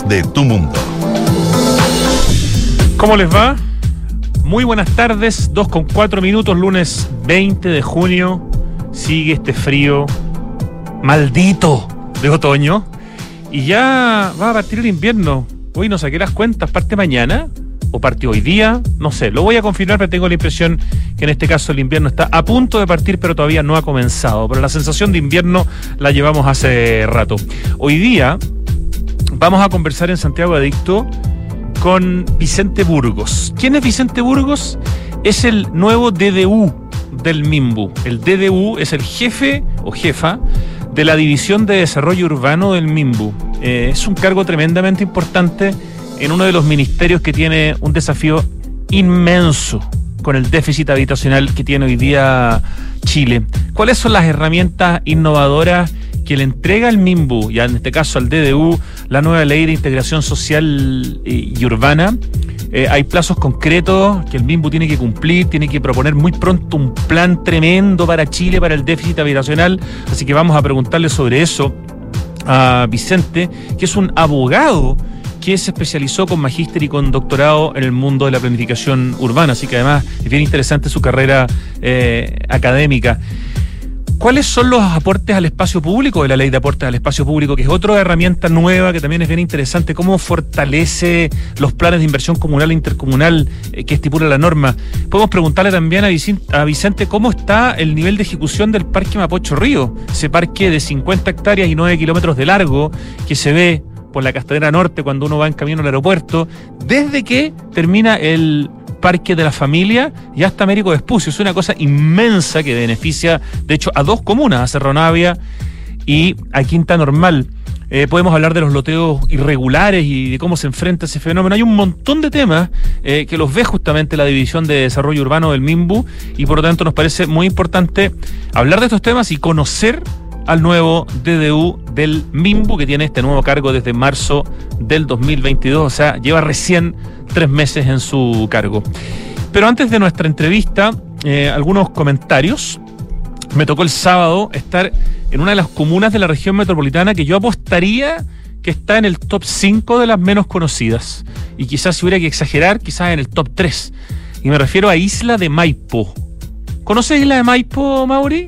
de tu mundo. ¿Cómo les va? Muy buenas tardes, 2 con 4 minutos, lunes 20 de junio. Sigue este frío maldito de otoño. Y ya va a partir el invierno. Hoy no saqué las cuentas, parte mañana o parte hoy día, no sé, lo voy a confirmar, pero tengo la impresión que en este caso el invierno está a punto de partir, pero todavía no ha comenzado. Pero la sensación de invierno la llevamos hace rato. Hoy día vamos a conversar en Santiago Adicto con Vicente Burgos. ¿Quién es Vicente Burgos? Es el nuevo DDU del MIMBU. El DDU es el jefe o jefa de la División de Desarrollo Urbano del MIMBU. Eh, es un cargo tremendamente importante en uno de los ministerios que tiene un desafío inmenso con el déficit habitacional que tiene hoy día Chile. ¿Cuáles son las herramientas innovadoras que le entrega al MIMBU, ya en este caso al DDU, la nueva ley de integración social y, urbana. Eh, hay plazos concretos que el MIMBU tiene que cumplir, tiene que proponer muy pronto un plan tremendo para Chile, para el déficit habitacional. Así que vamos a preguntarle sobre eso a Vicente, que es un abogado que se especializó con magíster y con doctorado en el mundo de la planificación urbana, así que además es bien interesante su carrera eh, académica. ¿Cuáles son los aportes al espacio público de la ley de aportes al espacio público, que es otra herramienta nueva que también es bien interesante? ¿Cómo fortalece los planes de inversión comunal e intercomunal eh, que estipula la norma? Podemos preguntarle también a Vicente, cómo está el nivel de ejecución del Parque Mapocho Río, ese parque de 50 hectáreas y 9 kilómetros de largo que se ve por la Castellana Norte cuando uno va en camino al aeropuerto, desde que termina el Parque de la Familia y hasta Américo Vespucio. Es una cosa inmensa que beneficia, de hecho, a dos comunas, a Cerro Navia y a Quinta Normal. Eh, podemos hablar de los loteos irregulares y de cómo se enfrenta ese fenómeno. Hay un montón de temas eh, que los ve justamente la División de Desarrollo Urbano del MIMBU y por lo tanto nos parece muy importante hablar de estos temas y conocer al nuevo DDU del MIMBU, que tiene este nuevo cargo desde marzo del 2022, o sea, lleva recién tres meses en su cargo. Pero antes de nuestra entrevista, eh, algunos comentarios. Me tocó el sábado estar en una de las comunas de la región metropolitana que yo apostaría que está en el top 5 de las menos conocidas. Y quizás si hubiera que exagerar, quizás en el top 3. Y me refiero a Isla de Maipo. ¿Conoces Isla de Maipo, Mauri?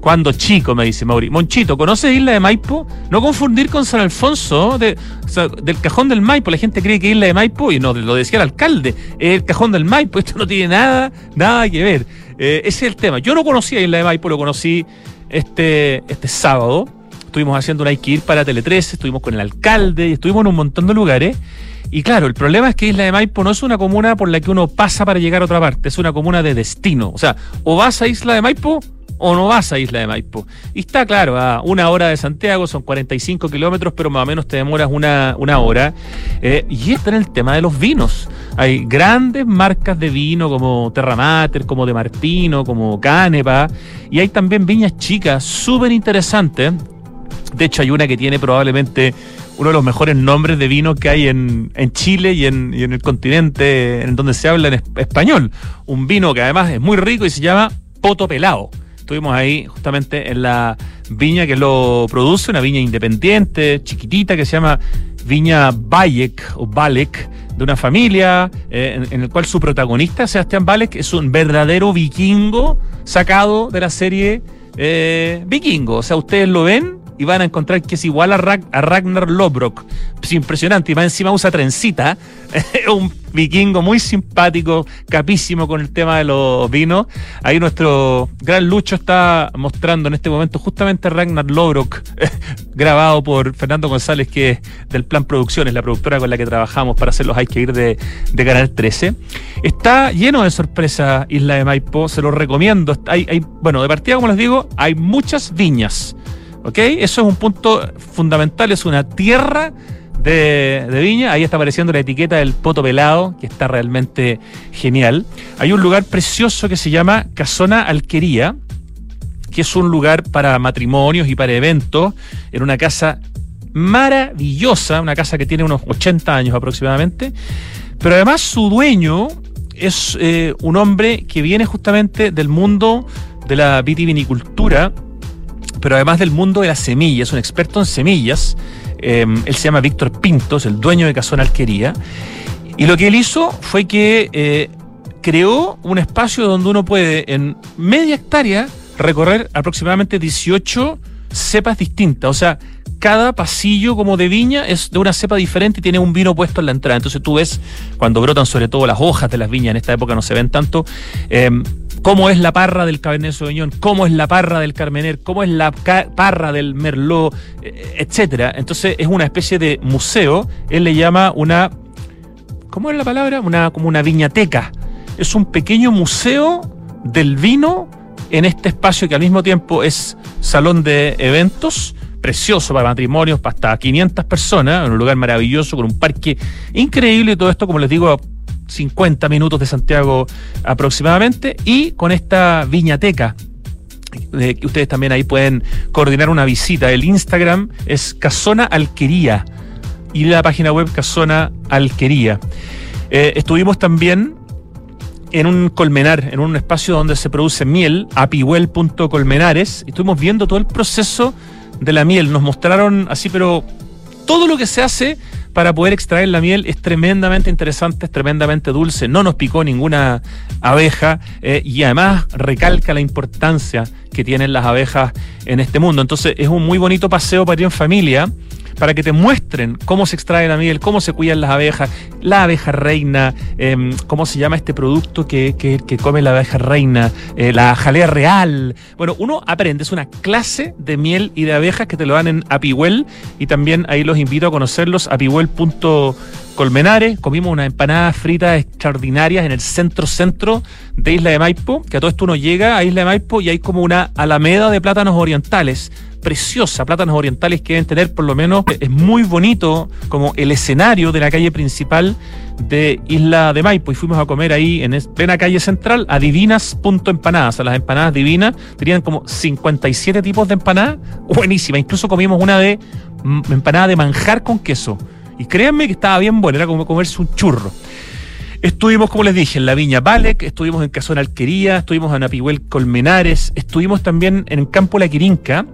Cuando chico, me dice Mauri. Monchito, ¿conoces Isla de Maipo? No confundir con San Alfonso, de, del cajón del Maipo. La gente cree que Isla de Maipo, y no, lo decía el alcalde, el cajón del Maipo. Esto no tiene nada, nada que ver. Eh, ese es el tema. Yo no conocía Isla de Maipo, lo conocí este, este sábado. Estuvimos haciendo una ir para Tele 13, estuvimos con el alcalde y estuvimos en un montón de lugares. Y claro, el problema es que Isla de Maipo no es una comuna por la que uno pasa para llegar a otra parte, es una comuna de destino. O sea, o vas a Isla de Maipo o no vas a Isla de Maipo. Y está claro, a una hora de Santiago son 45 kilómetros, pero más o menos te demoras una, una hora. Eh, y está en el tema de los vinos. Hay grandes marcas de vino como Terra Mater, como De Martino, como Canepa, y hay también viñas chicas súper interesantes. De hecho, hay una que tiene probablemente uno de los mejores nombres de vino que hay en, en Chile y en, en, el continente en donde se habla en español. Un vino que además es muy rico y se llama Poto Pelao estuvimos ahí justamente en la viña que lo produce, una viña independiente, chiquitita, que se llama Viña Bayek o Balek, de una familia eh, en, el cual su protagonista, Sebastián Balek, es un verdadero vikingo sacado de la serie eh, Vikingo. O sea, ustedes lo ven y van a encontrar que es igual a, Ragnar Lobrock. Es impresionante. Y más encima usa trencita. un vikingo muy simpático, capísimo con el tema de los vinos. Ahí nuestro gran Lucho está mostrando en este momento justamente Ragnar Lobrock, grabado por Fernando González, que es del Plan Producciones, la productora con la que trabajamos para hacer los Hay que ir de, de Canal 13. Está lleno de sorpresas Isla de Maipo, se lo recomiendo. Hay, bueno, de partida, como les digo, hay muchas viñas. ¿Ok? Eso es un punto fundamental, es una tierra de, viña. Ahí está apareciendo la etiqueta del poto pelado, que está realmente genial. Hay un lugar precioso que se llama Casona Alquería, que es un lugar para matrimonios y para eventos, en una casa maravillosa, una casa que tiene unos 80 años aproximadamente. Pero además su dueño es eh, un hombre que viene justamente del mundo de la vitivinicultura pero además del mundo de las semillas, un experto en semillas. Em, él se llama Víctor Pintos, el dueño de Casona Alquería. Y lo que él hizo fue que eh, creó un espacio donde uno puede en media hectárea recorrer aproximadamente 18 cepas distintas. O sea, cada pasillo como de viña es de una cepa diferente y tiene un vino puesto en la entrada. Entonces tú ves, cuando brotan sobre todo las hojas de las viñas, en esta época no se ven tanto, em, cómo es la parra del Cabernet Sauvignon, cómo es la parra del Carmener, cómo es la parra del Merlot, eh, etcétera. Entonces es una especie de museo. Él le llama una, ¿cómo es la palabra? Una como una viñateca. Es un pequeño museo del vino en este espacio que al mismo tiempo es salón de eventos, precioso para matrimonios, para hasta 500 personas, en un lugar maravilloso, con un parque increíble y todo esto, como les digo, a 50 minutos de Santiago aproximadamente, y con esta viñateca. que ustedes también ahí pueden coordinar una visita. El Instagram es Casona Alquería y la página web Casona Alquería. Eh, estuvimos también en un colmenar, en un espacio donde se produce miel, apihuel.colmenares, y estuvimos viendo todo el proceso de la miel. Nos mostraron así, pero todo lo que se hace para poder extraer la miel es tremendamente interesante, es tremendamente dulce, no nos picó ninguna abeja eh, y además recalca la importancia que tienen las abejas en este mundo. Entonces es un muy bonito paseo para ir en familia para que te muestren cómo se extrae la miel, cómo se cuidan las abejas, la abeja reina, em, cómo se llama este producto que, que, come la abeja reina, eh, la jalea real. Bueno, uno aprende, es una clase de miel y de abejas que te lo dan en Apiwell y también ahí los invito a conocerlos, apiwell.colmenares. Comimos unas empanadas fritas extraordinarias en el centro-centro de Isla de Maipo, que a todo esto uno llega a Isla de Maipo y hay como una alameda de plátanos orientales preciosa, plátanos orientales que deben tener por lo menos, es muy bonito como el escenario de la calle principal de Isla de Maipo y fuimos a comer ahí en plena calle central a divinas.empanadas, a las empanadas divinas, tenían como 57 tipos de empanadas, buenísima, incluso comimos una de empanada de manjar con queso y créanme que estaba bien buena, era como comerse un churro. Estuvimos, como les dije, en la Viña Valec, estuvimos en Casona Alquería, estuvimos en Apihuel Colmenares, estuvimos también en Campo La Quirinca,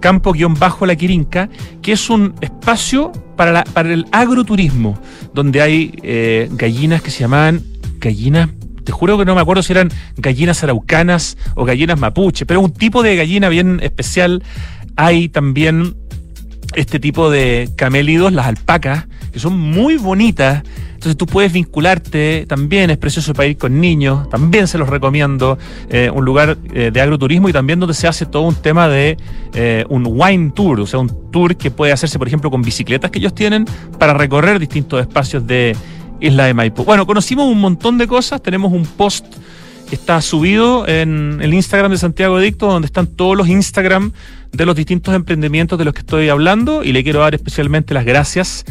campo-la Quirinca, que es un espacio para, para el agroturismo, donde hay eh, gallinas que se llamaban gallinas te juro que no me acuerdo si eran gallinas araucanas o gallinas mapuche, pero un tipo de gallina bien especial. Hay también este tipo de camélidos, las alpacas, que son muy bonitas entonces tú puedes vincularte, también es precioso para ir con niños, también se los recomiendo, eh, un lugar eh, de agroturismo y también donde se hace todo un tema de eh, un wine tour, o sea, un tour que puede hacerse, por ejemplo, con bicicletas que ellos tienen para recorrer distintos espacios de Isla de Maipo. Bueno, conocimos un montón de cosas, tenemos un post está subido en el Instagram de Santiago Dicto, donde están todos los Instagram de los distintos emprendimientos de los que estoy hablando y le quiero dar especialmente las gracias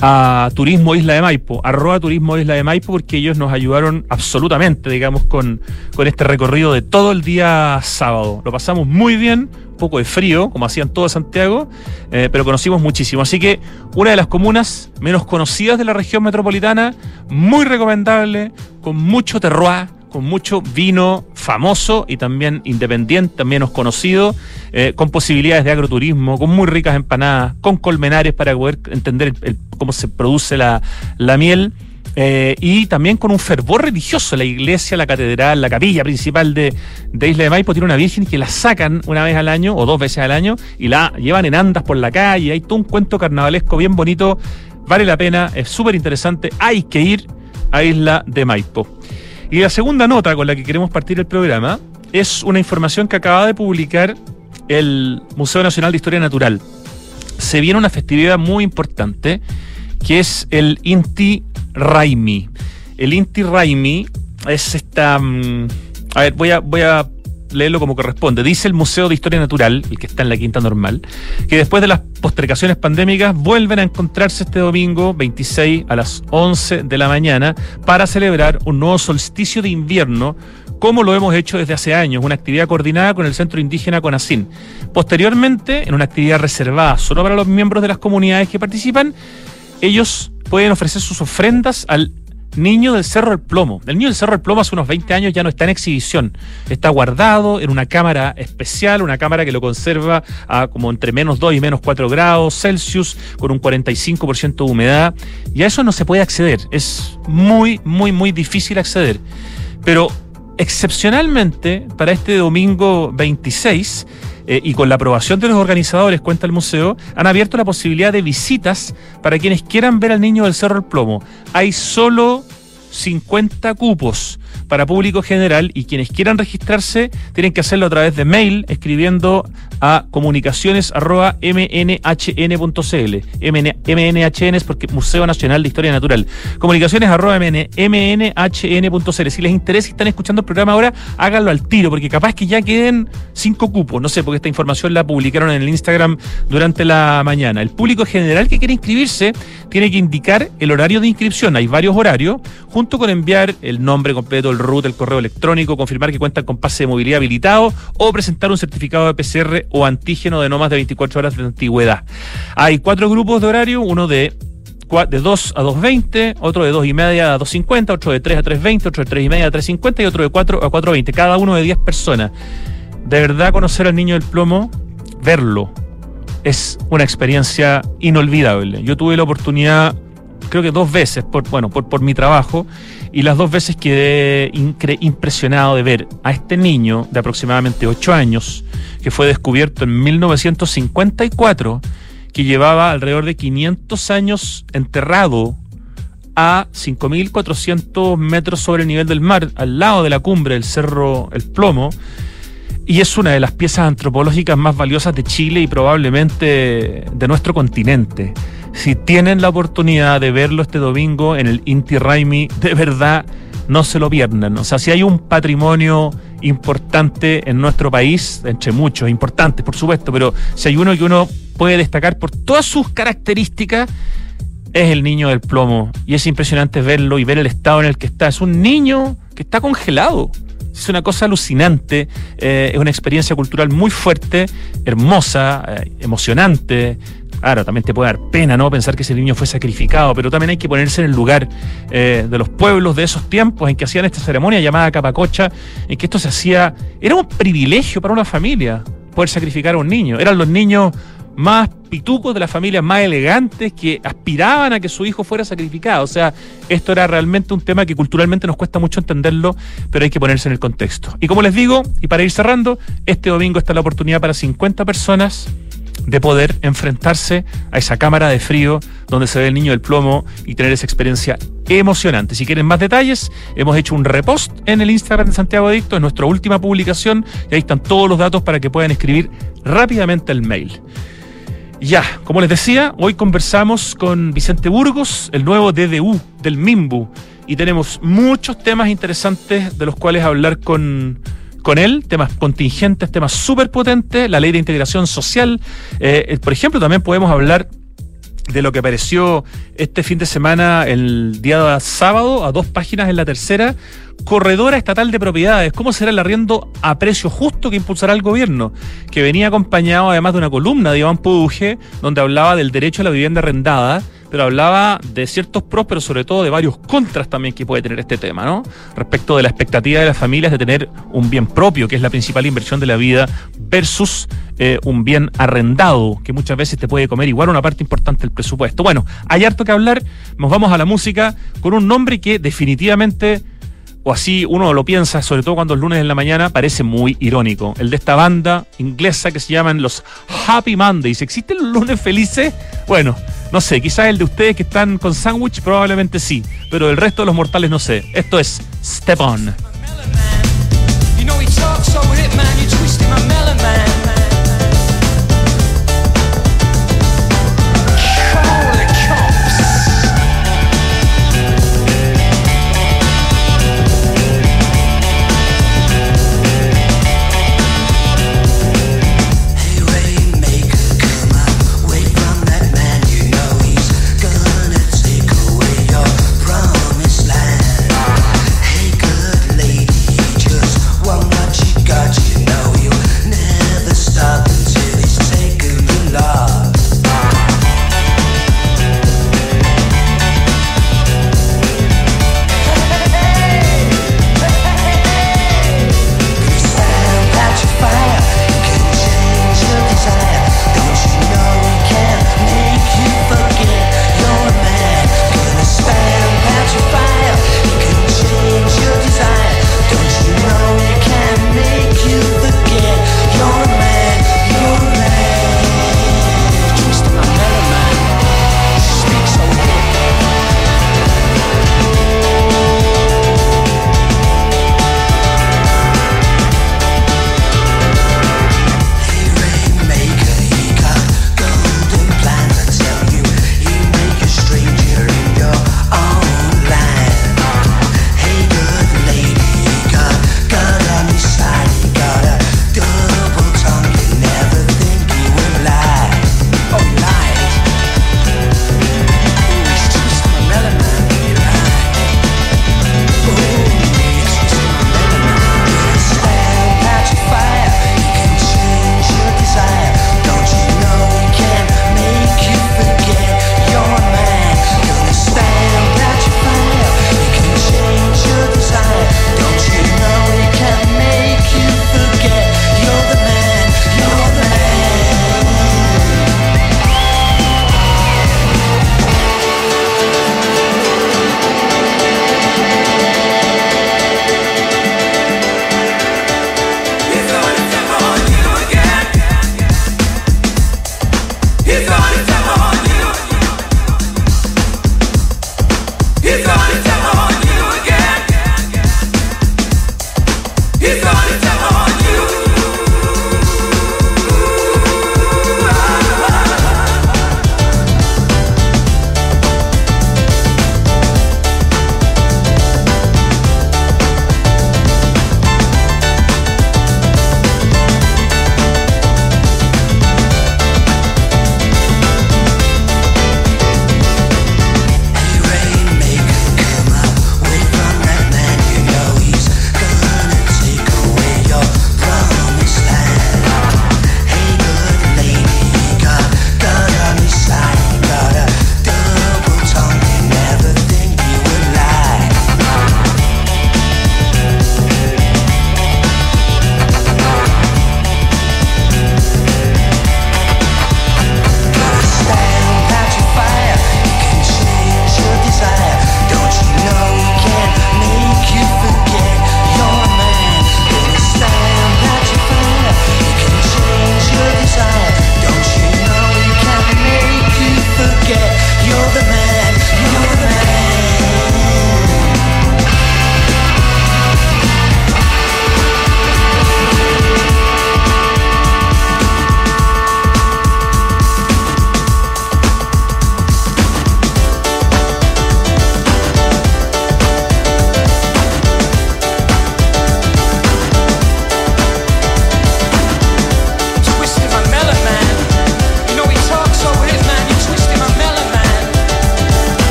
a Turismo Isla de Maipo, arroba Turismo Isla de Maipo, porque ellos nos ayudaron absolutamente, digamos, con, con este recorrido de todo el día sábado. Lo pasamos muy bien, poco de frío, como hacían todos Santiago, eh, pero conocimos muchísimo. Así que una de las comunas menos conocidas de la región metropolitana, muy recomendable, con mucho terroir con mucho vino famoso y también independiente, también conocido, eh, con posibilidades de agroturismo, con muy ricas empanadas, con colmenares para poder entender cómo se produce la, miel. Eh, y también con un fervor religioso. La iglesia, la catedral, la capilla principal de, de, Isla de Maipo tiene una virgen que la sacan una vez al año o dos veces al año y la llevan en andas por la calle. Hay todo un cuento carnavalesco bien bonito. Vale la pena, es súper interesante. Hay que ir a Isla de Maipo. Y la segunda nota con la que queremos partir el programa es una información que acaba de publicar el Museo Nacional de Historia Natural. Se viene una festividad muy importante que es el Inti Raimi. El Inti Raimi es esta. Mm, a ver, voy a, voy a leerlo como corresponde. Dice el Museo de Historia Natural, el que está en la Quinta Normal, que después de las postergaciones pandémicas vuelven a encontrarse este domingo 26 a las 11 de la mañana para celebrar un nuevo solsticio de invierno como lo hemos hecho desde hace años, una actividad coordinada con el Centro Indígena Conacin. Posteriormente, en una actividad reservada solo para los miembros de las comunidades que participan, ellos pueden ofrecer sus ofrendas al Niño del Cerro del Plomo. El Niño del Cerro del Plomo hace unos 20 años ya no está en exhibición. Está guardado en una cámara especial, una cámara que lo conserva a como entre menos 2 y menos 4 grados Celsius, con un 45% de humedad. Y a eso no se puede acceder. Es muy, muy, muy difícil acceder. Pero excepcionalmente, para este domingo 26, eh, y con la aprobación de los organizadores, cuenta el museo, han abierto la posibilidad de visitas para quienes quieran ver al niño del Cerro del Plomo. Hay solo 50 cupos para público general y quienes quieran registrarse tienen que hacerlo a través de mail escribiendo a comunicaciones.mnhn.cl. MNHN es porque Museo Nacional de Historia Natural. Comunicaciones.mnhn.cl. Si les interesa y están escuchando el programa ahora, háganlo al tiro, porque capaz que ya queden cinco cupos. No sé, porque esta información la publicaron en el Instagram durante la mañana. El público general que quiere inscribirse tiene que indicar el horario de inscripción. Hay varios horarios, junto con enviar el nombre completo, el root, el correo electrónico, confirmar que cuentan con pase de movilidad habilitado o presentar un certificado de PCR o antígeno de no más de 24 horas de antigüedad. Hay cuatro grupos de horario, uno de de 2 a 2.20, otro de 2 y media a 2.50, otro de 3 a 3.20, otro de 3 y media a 3.50 y otro de 4 a 4.20, cada uno de 10 personas. De verdad conocer al niño del plomo, verlo, es una experiencia inolvidable. Yo tuve la oportunidad, creo que dos veces, por, bueno, por, mi trabajo, y las dos veces quedé impresionado de ver a este niño de aproximadamente 8 años, que fue descubierto en 1954, que llevaba alrededor de 500 años enterrado a 5.400 metros sobre el nivel del mar, al lado de la cumbre del cerro El Plomo, y es una de las piezas antropológicas más valiosas de Chile y probablemente de nuestro continente si tienen la oportunidad de verlo este domingo en el Inti Raimi, de verdad no se lo pierdan. O sea, si hay un patrimonio importante en nuestro país, entre muchos, importantes por supuesto, pero si hay uno que uno puede destacar por todas sus características, es el niño del plomo. Y es impresionante verlo y ver el estado en el que está. Es un niño que está congelado. Es una cosa alucinante, eh, es una experiencia cultural muy fuerte, hermosa, eh, emocionante, Claro, también te puede dar pena, ¿no? Pensar que ese niño fue sacrificado, pero también hay que ponerse en el lugar eh, de los pueblos de esos tiempos en que hacían esta ceremonia llamada capacocha, en que esto se hacía. Era un privilegio para una familia poder sacrificar a un niño. Eran los niños más pitucos de las familias más elegantes que aspiraban a que su hijo fuera sacrificado. O sea, esto era realmente un tema que culturalmente nos cuesta mucho entenderlo, pero hay que ponerse en el contexto. Y como les digo, y para ir cerrando, este domingo está la oportunidad para 50 personas de poder enfrentarse a esa cámara de frío donde se ve el niño del plomo y tener esa experiencia emocionante. Si quieren más detalles, hemos hecho un repost en el Instagram de Santiago Adicto, en nuestra última publicación, y ahí están todos los datos para que puedan escribir rápidamente el mail. Ya, como les decía, hoy conversamos con Vicente Burgos, el nuevo DDU del MIMBU, y tenemos muchos temas interesantes de los cuales hablar con con él, temas contingentes, temas súper potentes, la ley de integración social. Eh, eh, por ejemplo, también podemos hablar de lo que apareció este fin de semana, el día sábado, a dos páginas en la tercera, corredora estatal de propiedades. ¿Cómo será el arriendo a precio justo que impulsará el gobierno? Que venía acompañado además de una columna de Iván Puduje, donde hablaba del derecho a la vivienda arrendada pero hablaba de ciertos pros, pero sobre todo de varios contras también que puede tener este tema, ¿no? Respecto de la expectativa de las familias de tener un bien propio, que es la principal inversión de la vida, versus eh, un bien arrendado, que muchas veces te puede comer igual una parte importante del presupuesto. Bueno, hay harto que hablar, nos vamos a la música con un nombre que definitivamente o así uno lo piensa, sobre todo cuando es lunes en la mañana, parece muy irónico. El de esta banda inglesa que se llaman los Happy Mondays. ¿Existen los lunes felices? Bueno, no sé, quizás el de ustedes que están con sándwich probablemente sí, pero el resto de los mortales no sé. Esto es Step On.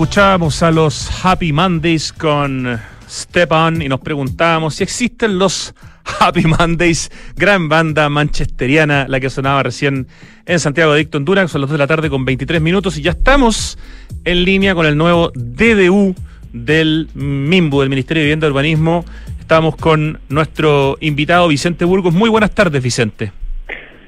Escuchábamos a los Happy Mondays con Step On y nos preguntábamos si existen los Happy Mondays, gran banda manchesteriana, la que sonaba recién en Santiago de Dicto, Honduras, son las 2 de la tarde con 23 minutos y ya estamos en línea con el nuevo DDU del MIMBU, del Ministerio de Vivienda y Urbanismo. Estamos con nuestro invitado Vicente Burgos. Muy buenas tardes, Vicente.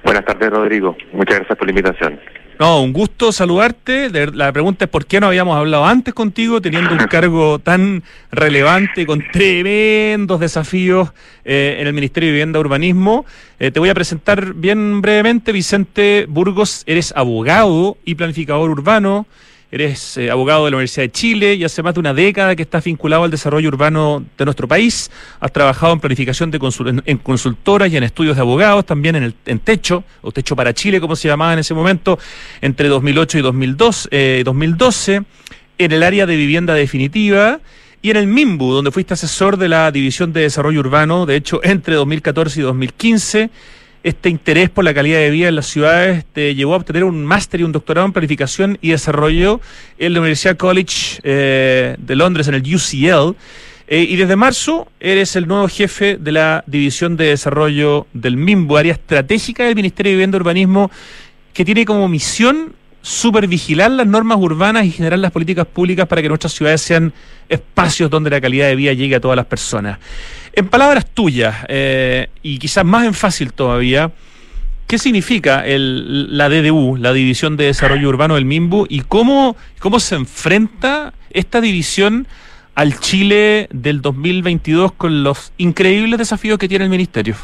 Buenas tardes, Rodrigo. Muchas gracias por la invitación. No, un gusto saludarte. La pregunta es por qué no habíamos hablado antes contigo, teniendo un cargo tan relevante, con tremendos desafíos eh, en el Ministerio de Vivienda y Urbanismo. Eh, te voy a presentar bien brevemente, Vicente Burgos, eres abogado y planificador urbano. Eres eh, abogado de la Universidad de Chile y hace más de una década que estás vinculado al desarrollo urbano de nuestro país. Has trabajado en planificación de en, consultoras y en estudios de abogados, también en, el, en Techo, o Techo para Chile, como se llamaba en ese momento, entre 2008 y 2002, 2012, eh, en el área de vivienda definitiva. Y en el MIMBU, donde fuiste asesor de la División de Desarrollo Urbano, de hecho, entre 2014 y 2015 este interés por la calidad de vida en las ciudades te llevó a obtener un máster y un doctorado en planificación y desarrollo en la Universidad College eh, de Londres, en el UCL. Eh, y desde marzo eres el nuevo jefe de la División de Desarrollo del MIMBO, área estratégica del Ministerio de Vivienda y Urbanismo, que tiene como misión supervigilar las normas urbanas y generar las políticas públicas para que nuestras ciudades sean espacios donde la calidad de vida llegue a todas las personas. En palabras tuyas, eh, y quizás más en fácil todavía, ¿qué significa el, la DDU, la División de Desarrollo Urbano del MIMBU, y cómo, cómo se enfrenta esta división al Chile del 2022 con los increíbles desafíos que tiene el Ministerio?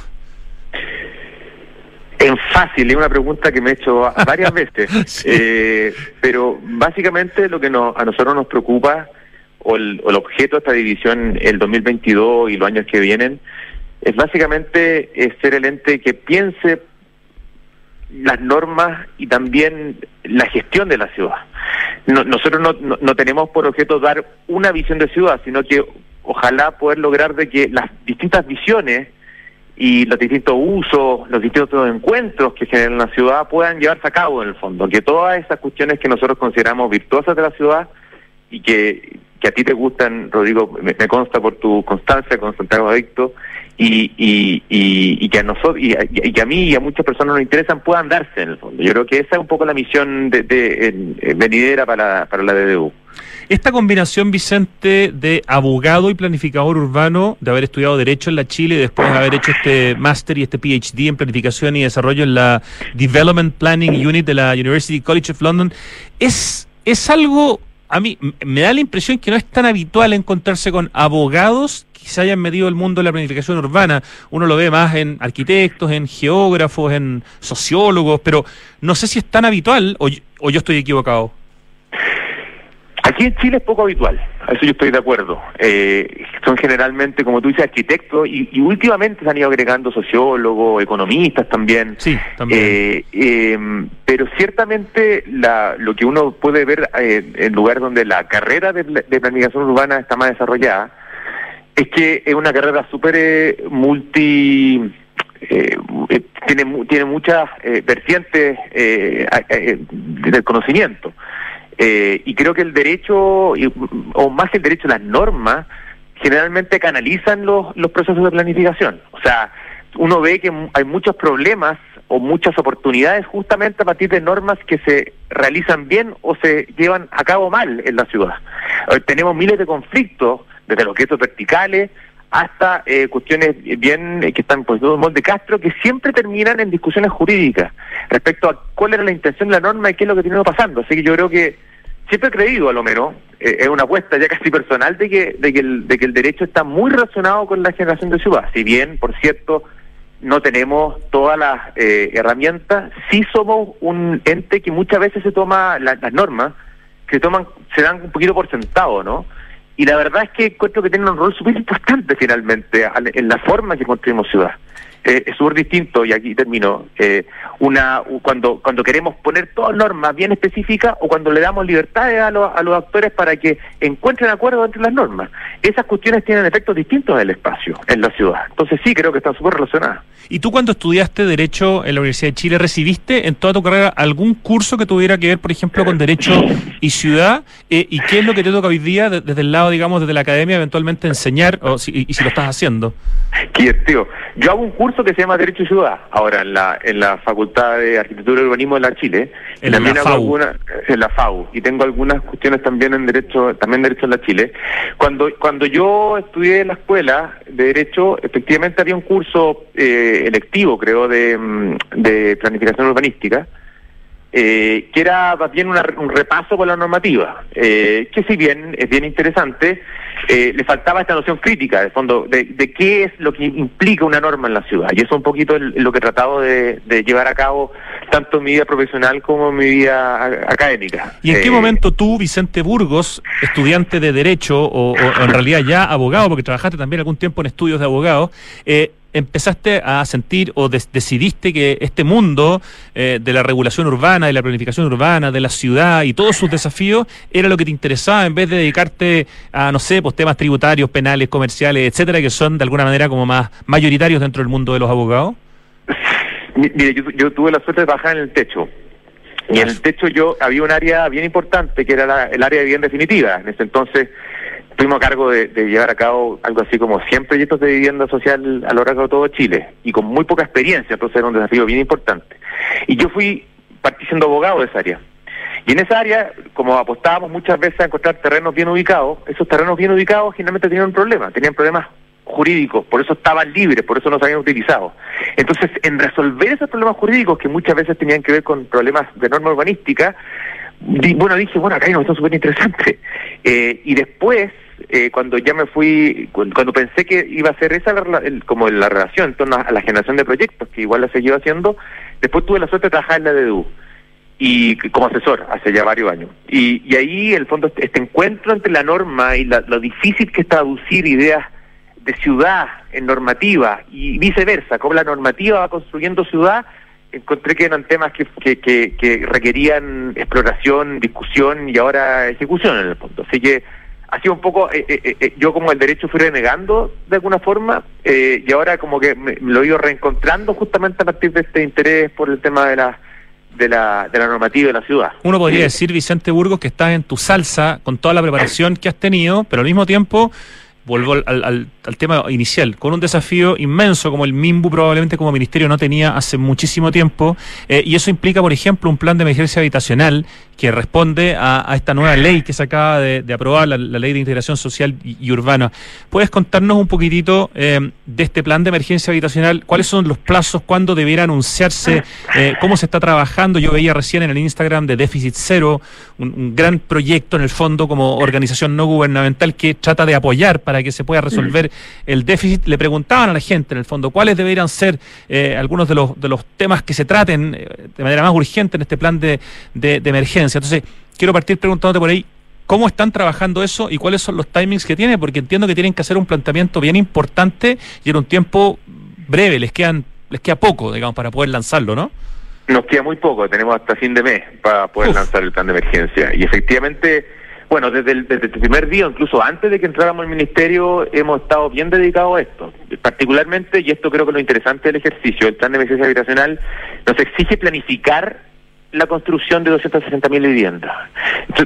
En fácil, es una pregunta que me he hecho varias veces, eh, pero básicamente lo que a nosotros nos preocupa, o el, objeto de esta división el 2022 y los años que vienen, es básicamente ser el ente que piense las normas y también la gestión de la ciudad. nosotros no, no, tenemos por objeto dar una visión de ciudad, sino que ojalá poder lograr de que las distintas visiones y los distintos usos, los distintos encuentros que generan la ciudad puedan llevarse a cabo en el fondo, que todas esas cuestiones que nosotros consideramos virtuosas de la ciudad y que, que a ti te gustan, Rodrigo, me, consta por tu constancia con Santiago Adicto, y, y, y, que a nosotros y, que a mí y a muchas personas nos interesan puedan darse en el fondo. Yo creo que esa es un poco la misión de, de, venidera para, para la DDU. Esta combinación, Vicente, de abogado y planificador urbano, de haber estudiado Derecho en la Chile y después de haber hecho este máster y este PhD en planificación y desarrollo en la Development Planning Unit de la University College of London, es, es algo, a mí me da la impresión que no es tan habitual encontrarse con abogados que se hayan metido el mundo de la planificación urbana. Uno lo ve más en arquitectos, en geógrafos, en sociólogos, pero no sé si es tan habitual o, o yo estoy equivocado. Aquí en Chile es poco habitual, a eso yo estoy de acuerdo. Eh, son generalmente, como tú dices, arquitectos y, últimamente se han ido agregando sociólogos, economistas también. Sí, también. Eh, em, pero ciertamente la, lo que uno puede ver eh, en lugar donde la carrera de, planificación urbana está más desarrollada, es que es una carrera súper multi... tiene, tiene muchas vertientes del conocimiento. Eh, y creo que el derecho, o más el derecho, las normas, generalmente canalizan los, los procesos de planificación. O sea, uno ve que hay muchos problemas o muchas oportunidades justamente a partir de normas que se realizan bien o se llevan a cabo mal en la ciudad. Eh, tenemos miles de conflictos, desde los quesos verticales hasta eh, cuestiones bien eh, que están pues todo de Castro que siempre terminan en discusiones jurídicas respecto a cuál era la intención de la norma y qué es lo que tiene pasando. Así que yo creo que siempre he creído, a lo menos, eh, es una apuesta ya casi personal de que, de que, el, de que el derecho está muy relacionado con la generación de ciudad. Si bien, por cierto, no tenemos todas las eh, herramientas, sí somos un ente que muchas veces se toma las normas, que toman, se dan un poquito por sentado, ¿no? Y la verdad es que encuentro que tienen un rol súper importante finalmente en la forma que construimos ciudad. Eh, es súper distinto, y aquí termino, eh, una cuando cuando queremos poner todas normas bien específicas o cuando le damos libertades a los, a los actores para que encuentren acuerdo entre las normas. Esas cuestiones tienen efectos distintos en el espacio, en la ciudad. Entonces sí, creo que están súper relacionadas. ¿Y tú cuando estudiaste Derecho en la Universidad de Chile, recibiste en toda tu carrera algún curso que tuviera que ver, por ejemplo, con Derecho y Ciudad? Eh, ¿Y qué es lo que te toca hoy día desde el lado, digamos, desde la academia, eventualmente enseñar o si, y, si lo estás haciendo? tío. Yo hago un curso que se llama Derecho y Ciudad, ahora en la, en la Facultad de Arquitectura y Urbanismo de la Chile. En también la FAU. en la FAU. Y tengo algunas cuestiones también en Derecho, también Derecho en la Chile. Cuando, cuando yo estudié en la escuela de Derecho, efectivamente había un curso eh, electivo, creo, de, mm, de planificación urbanística. Eh, que era más bien un repaso por la normativa, eh, que si bien es bien interesante, eh, le faltaba esta noción crítica, de fondo, de, qué es lo que implica una norma en la ciudad. Y eso es un poquito lo que he tratado de, llevar a cabo tanto en mi vida profesional como en mi vida académica. ¿Y en qué eh, momento tú, Vicente Burgos, estudiante de Derecho o, en realidad ya abogado, porque trabajaste también algún tiempo en estudios de abogado, eh, empezaste a sentir o decidiste que este mundo eh, de la regulación urbana, de la planificación urbana, de la ciudad y todos sus desafíos era lo que te interesaba en vez de dedicarte a, no sé, pues temas tributarios, penales, comerciales, etcétera, que son de alguna manera como más mayoritarios dentro del mundo de los abogados? Mire, yo, tuve la suerte de trabajar en el techo. Y en el techo yo había un área bien importante que era el área de vivienda definitiva. En ese entonces Estuvimos a cargo de, llevar a cabo algo así como 100 proyectos de vivienda social a lo largo de todo Chile y con muy poca experiencia, entonces era un desafío bien importante. Y yo fui participando abogado de esa área. Y en esa área, como apostábamos muchas veces a encontrar terrenos bien ubicados, esos terrenos bien ubicados generalmente tenían un problema, tenían problemas jurídicos, por eso estaban libres, por eso no se habían utilizado. Entonces, en resolver esos problemas jurídicos que muchas veces tenían que ver con problemas de norma urbanística, bueno, dije, bueno, acá hay una cuestión súper interesante. Eh, y después eh, cuando ya me fui, cuando pensé que iba a ser esa como la relación en torno a la generación de proyectos, que igual la seguí haciendo, después tuve la suerte de trabajar en la DEDU y como asesor hace ya varios años. Y, y ahí, el fondo, este, este encuentro entre la norma y lo difícil que es traducir ideas de ciudad en normativa y viceversa, como la normativa va construyendo ciudad, encontré que eran temas que, que, que requerían exploración, discusión y ahora ejecución en el fondo. Así que ha sido un poco, eh, eh, eh, yo como el derecho fui renegando de alguna forma y ahora como que me, lo he ido reencontrando justamente a partir de este interés por el tema de la, de la, de la normativa de la ciudad. Uno podría decir, Vicente Burgos, que estás en tu salsa con toda la preparación que has tenido, pero al mismo tiempo vuelvo al, tema inicial, con un desafío inmenso como el MIMBU probablemente como ministerio no tenía hace muchísimo tiempo, eh, y eso implica, por ejemplo, un plan de emergencia habitacional que responde a, esta nueva ley que se acaba de, aprobar, la, ley de integración social y, urbana. ¿Puedes contarnos un poquitito eh, de este plan de emergencia habitacional? ¿Cuáles son los plazos? ¿Cuándo debiera anunciarse? Eh, ¿Cómo se está trabajando? Yo veía recién en el Instagram de Déficit Cero, un gran proyecto en el fondo como organización no gubernamental que trata de apoyar para que se pueda resolver el déficit. Le preguntaban a la gente, en el fondo, cuáles deberían ser eh, algunos de los, de los temas que se traten eh, de manera más urgente en este plan de, de, emergencia. Entonces, quiero partir preguntándote por ahí, ¿Cómo están trabajando eso y cuáles son los timings que tiene? Porque entiendo que tienen que hacer un planteamiento bien importante y en un tiempo breve, les quedan les queda poco, digamos, para poder lanzarlo, ¿no? Nos queda muy poco, tenemos hasta fin de mes para poder lanzar el plan de emergencia. Y efectivamente, bueno, desde el, el primer día, incluso antes de que entráramos al ministerio, hemos estado bien dedicados a esto. Particularmente, y esto creo que es lo interesante del ejercicio, el plan de emergencia habitacional nos exige planificar la construcción de 260.000 viviendas.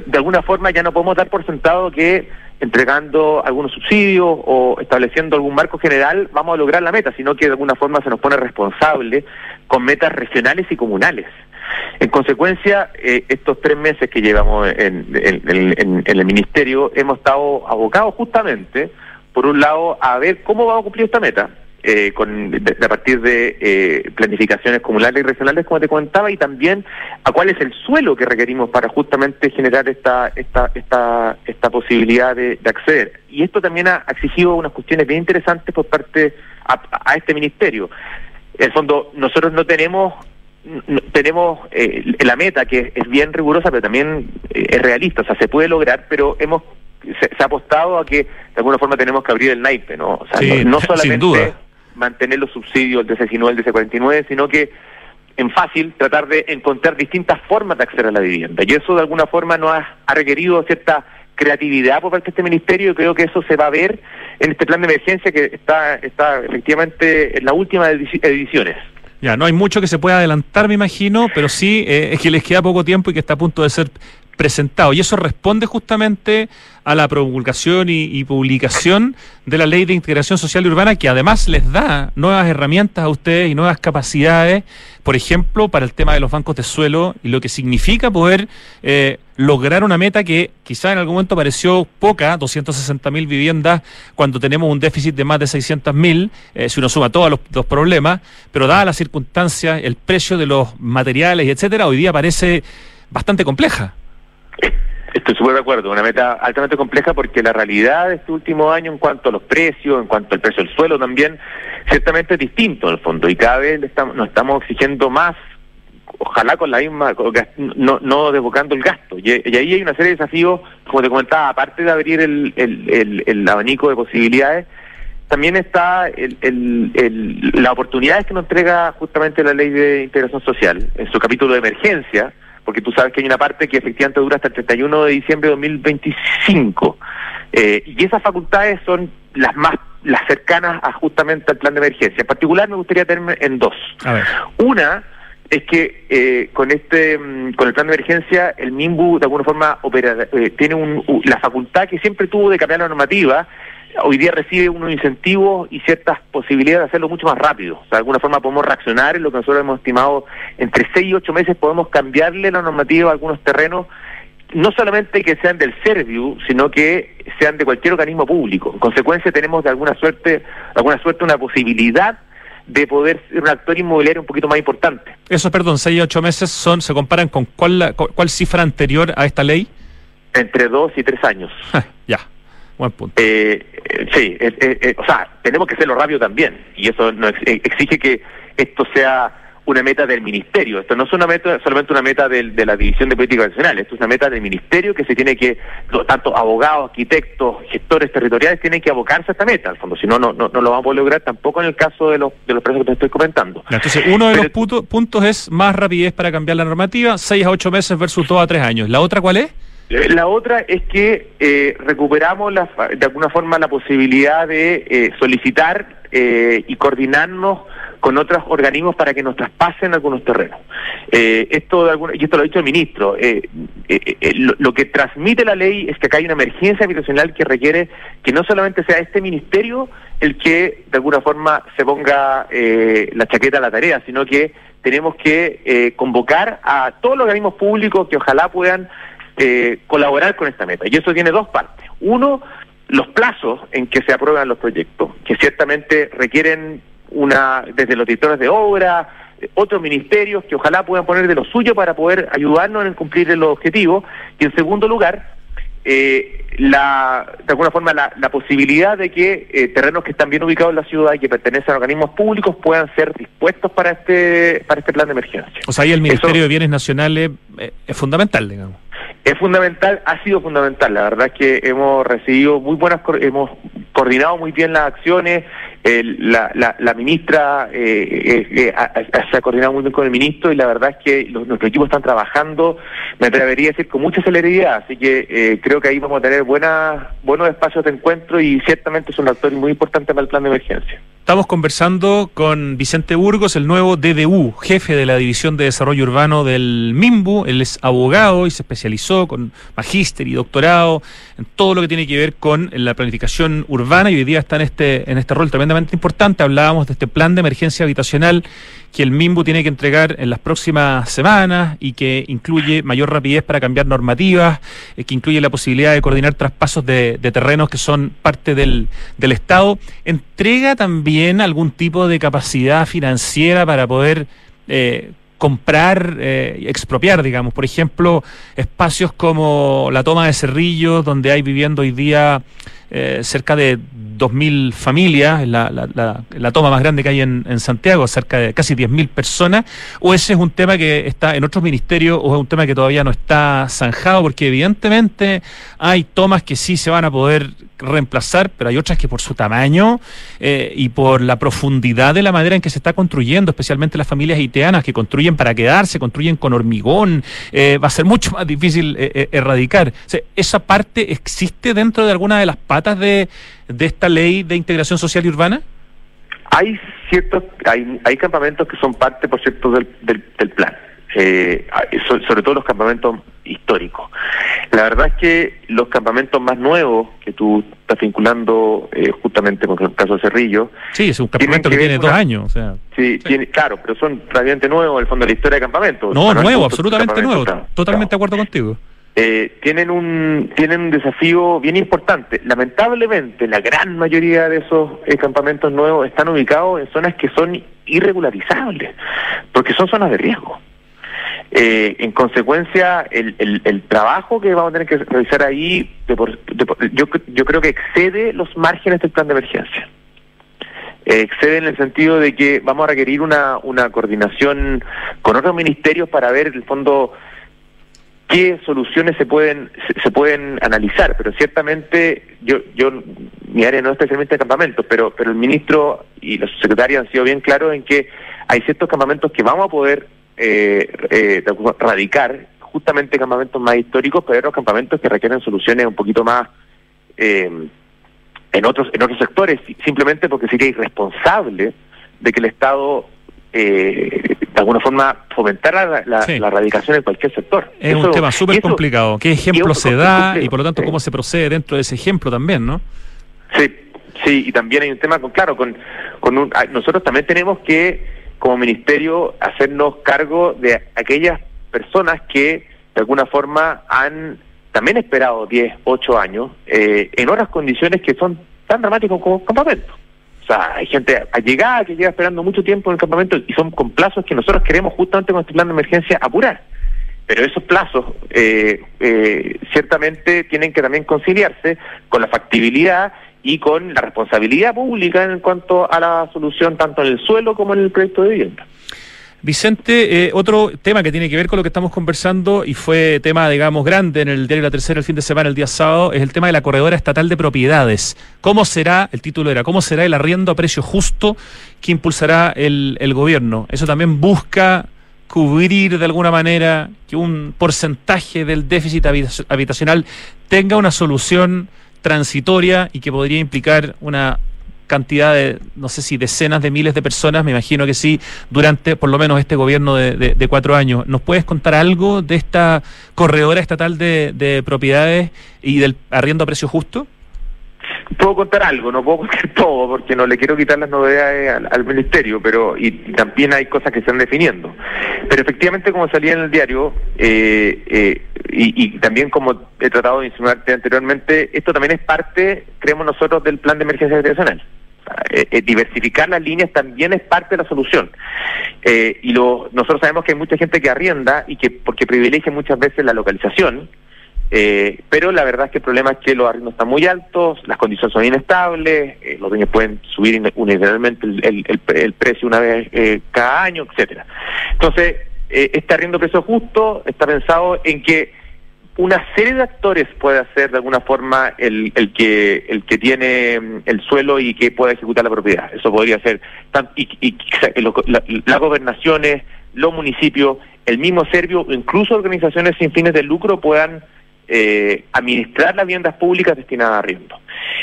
de alguna forma ya no podemos dar por sentado que entregando algunos subsidios o estableciendo algún marco general vamos a lograr la meta, sino que de alguna forma se nos pone responsable con metas regionales y comunales. En consecuencia, eh, estos tres meses que llevamos en, el Ministerio hemos estado abocados justamente, por un lado, a ver cómo vamos a cumplir esta meta, eh, con, a partir de eh, planificaciones comunales y regionales, como te comentaba, y también a cuál es el suelo que requerimos para justamente generar esta esta esta, esta posibilidad de, acceder. Y esto también ha exigido unas cuestiones bien interesantes por parte a, este ministerio. En el fondo, nosotros no tenemos tenemos eh, la meta que es bien rigurosa, pero también es realista, o sea, se puede lograr, pero hemos se, ha apostado a que de alguna forma tenemos que abrir el naipe, ¿no? O sea, no, solamente mantener los subsidios del DC19, el DC49, sino que en fácil tratar de encontrar distintas formas de acceder a la vivienda. Y eso de alguna forma nos ha, requerido cierta creatividad por parte de este ministerio y creo que eso se va a ver en este plan de emergencia que está, está efectivamente en la última ediciones. Ya, no hay mucho que se pueda adelantar, me imagino, pero sí eh, es que les queda poco tiempo y que está a punto de ser presentado. Y eso responde justamente a la promulgación y, publicación de la Ley de Integración Social Urbana, que además les da nuevas herramientas a ustedes y nuevas capacidades, por ejemplo, para el tema de los bancos de suelo y lo que significa poder eh, lograr una meta que quizá en algún momento pareció poca, 260 mil viviendas, cuando tenemos un déficit de más de 600 mil, eh, si uno suma todos los, los problemas, pero dadas las circunstancias, el precio de los materiales, etcétera, hoy día parece bastante compleja. Estoy súper de acuerdo, una meta altamente compleja porque la realidad de este último año en cuanto a los precios, en cuanto al precio del suelo también, ciertamente es distinto en el fondo y cada vez estamos, nos estamos exigiendo más, ojalá con la misma, no, no desbocando el gasto. Y, ahí hay una serie de desafíos, como te comentaba, aparte de abrir el, el, el, abanico de posibilidades, también está el, el, la oportunidad que nos entrega justamente la ley de integración social en su capítulo de emergencia, porque tú sabes que hay una parte que efectivamente dura hasta el 31 de diciembre de 2025. Eh, y esas facultades son las más las cercanas a justamente al plan de emergencia. En particular me gustaría tener en dos. Una es que eh, con este mm, con el plan de emergencia el MIMBU de alguna forma opera, eh, tiene un, la facultad que siempre tuvo de cambiar la normativa hoy día recibe unos incentivos y ciertas posibilidades de hacerlo mucho más rápido. O sea, de alguna forma podemos reaccionar en lo que nosotros hemos estimado entre 6 y 8 meses podemos cambiarle la normativa a algunos terrenos, no solamente que sean del Serviu, sino que sean de cualquier organismo público. En consecuencia tenemos de alguna suerte, de alguna suerte una posibilidad de poder ser un actor inmobiliario un poquito más importante. Eso, perdón, 6 y 8 meses son, se comparan con cuál, cuál cifra anterior a esta ley? Entre 2 y 3 años. Ya. Eh, eh, sí, eh, o sea, tenemos que hacerlo rápido también, y eso no exige que esto sea una meta del ministerio. Esto no es una meta, solamente una meta de la División de Política Nacional, esto es una meta del ministerio que se tiene que, tanto abogados, arquitectos, gestores territoriales tienen que abocarse a esta meta, al fondo, si no, no, no, lo vamos a poder lograr tampoco en el caso de los, de los presos que te estoy comentando. Entonces, uno de los puntos es más rapidez para cambiar la normativa, 6 a 8 meses versus 2 a 3 años. ¿La otra cuál es? Eh, la otra es que eh, recuperamos de alguna forma la posibilidad de eh, solicitar y coordinarnos con otros organismos para que nos traspasen algunos terrenos. esto de y esto lo ha dicho el ministro. Lo, que transmite la ley es que acá hay una emergencia habitacional que requiere que no solamente sea este ministerio el que de alguna forma se ponga la chaqueta a la tarea, sino que tenemos que convocar a todos los organismos públicos que ojalá puedan eh, colaborar con esta meta. Y eso tiene dos partes. Uno, los plazos en que se aprueban los proyectos, que ciertamente requieren una desde los directores de obra, eh, otros ministerios que ojalá puedan poner de lo suyo para poder ayudarnos en cumplir el objetivo. Y en segundo lugar, eh, la, de alguna forma la, posibilidad de que eh, terrenos que están bien ubicados en la ciudad y que pertenecen a organismos públicos puedan ser dispuestos para este para este plan de emergencia. O sea, ahí el Ministerio de Bienes Nacionales es fundamental, digamos. Es fundamental, ha sido fundamental. La verdad es que hemos recibido muy buenas, hemos coordinado muy bien las acciones la, ministra eh, eh, se ha coordinado muy bien con el ministro y la verdad es que los, nuestros equipos están trabajando, me atrevería a decir, con mucha celeridad, así que creo que ahí vamos a tener buenas, buenos espacios de encuentro y ciertamente es un actor muy importante para el plan de emergencia. Estamos conversando con Vicente Burgos, el nuevo DDU, jefe de la División de Desarrollo Urbano del MIMBU. Él es abogado y se especializó con magíster y doctorado en todo lo que tiene que ver con la planificación urbana y hoy día está en este, en este rol tremendamente importante. Hablábamos de este plan de emergencia habitacional que el MIMBU tiene que entregar en las próximas semanas y que incluye mayor rapidez para cambiar normativas, eh, que incluye la posibilidad de coordinar traspasos de, terrenos que son parte del, del Estado. Entrega también algún tipo de capacidad financiera para poder eh, comprar, eh, expropiar, digamos. Por ejemplo, espacios como la toma de Cerrillos, donde hay viviendo hoy día eh, cerca de 2.000 familias, la, la, la, toma más grande que hay en, Santiago, cerca de casi 10.000 personas, o ese es un tema que está en otros ministerios o es un tema que todavía no está zanjado, porque evidentemente hay tomas que sí se van a poder reemplazar, pero hay otras que por su tamaño eh, y por la profundidad de la manera en que se está construyendo, especialmente las familias haitianas que construyen para quedarse, construyen con hormigón, eh, va a ser mucho más difícil erradicar. ¿Esa parte existe dentro de alguna de las patas de, de esta ley de integración social y urbana? Hay ciertos, hay, hay campamentos que son parte, por cierto, del, del, plan. Eh, sobre todo los campamentos históricos. La verdad es que los campamentos más nuevos que tú estás vinculando eh, justamente con el caso de Cerrillo. Sí, es un campamento que, tiene dos años. O sea, sí, Tiene, claro, pero son relativamente nuevos en el fondo de la historia de campamentos. No, nuevo, absolutamente nuevo. Totalmente de acuerdo contigo eh, tienen un tienen un desafío bien importante. Lamentablemente, la gran mayoría de esos eh, campamentos nuevos están ubicados en zonas que son irregularizables, porque son zonas de riesgo. Eh, en consecuencia, el, el, trabajo que vamos a tener que realizar ahí, yo, yo creo que excede los márgenes del plan de emergencia. excede en el sentido de que vamos a requerir una, una coordinación con otros ministerios para ver el fondo qué soluciones se pueden se, pueden analizar, pero ciertamente yo yo mi área no es especialmente de campamentos, pero pero el ministro y los secretarios han sido bien claros en que hay ciertos campamentos que vamos a poder eh, eh, radicar, justamente campamentos más históricos, pero otros campamentos que requieren soluciones un poquito más eh, en otros en otros sectores, simplemente porque sería irresponsable de que el Estado eh, de alguna forma fomentar la, la, radicación en cualquier sector. Es un tema súper complicado. ¿Qué ejemplo se da y por lo tanto cómo se procede dentro de ese ejemplo también, no? Sí, sí, y también hay un tema con, claro, con, con ah, nosotros también tenemos que, como ministerio, hacernos cargo de aquellas personas que de alguna forma han también esperado 10, 8 años eh, en otras condiciones que son tan dramáticas como campamentos. O sea, hay gente allegada que lleva esperando mucho tiempo en el campamento y son con plazos que nosotros queremos justamente con este plan de emergencia apurar. Pero esos plazos eh, eh, ciertamente tienen que también conciliarse con la factibilidad y con la responsabilidad pública en cuanto a la solución tanto en el suelo como en el proyecto de vivienda. Vicente, eh, otro tema que tiene que ver con lo que estamos conversando y fue tema, digamos, grande en el diario La Tercera el fin de semana, el día sábado, es el tema de la corredora estatal de propiedades. ¿Cómo será, el título era, cómo será el arriendo a precio justo que impulsará el, el gobierno? Eso también busca cubrir de alguna manera que un porcentaje del déficit habitacional tenga una solución transitoria y que podría implicar una cantidad de, no sé si decenas de miles de personas, me imagino que sí, durante por lo menos este gobierno de, de, cuatro años. ¿Nos puedes contar algo de esta corredora estatal de, de propiedades y del arriendo a precio justo? Puedo contar algo, no puedo contar todo porque no le quiero quitar las novedades al, ministerio, pero y, también hay cosas que están definiendo. Pero efectivamente, como salía en el diario, eh, eh, y, y, también como he tratado de insinuarte anteriormente, esto también es parte, creemos nosotros, del plan de emergencia habitacional. Eh, eh, diversificar las líneas también es parte de la solución. Eh, y lo, nosotros sabemos que hay mucha gente que arrienda y que porque privilegia muchas veces la localización, pero la verdad es que el problema es que los arriendos están muy altos, las condiciones son inestables, los dueños pueden subir unilateralmente el, el, precio una vez cada año, etcétera. Entonces, este arriendo precio justo está pensado en que una serie de actores puede hacer de alguna forma el, el que el que tiene mm, el suelo y que pueda ejecutar la propiedad. Eso podría ser y, y, las gobernaciones, los municipios, el mismo serbio incluso organizaciones sin fines de lucro puedan eh, administrar las viviendas públicas destinadas a arriendo.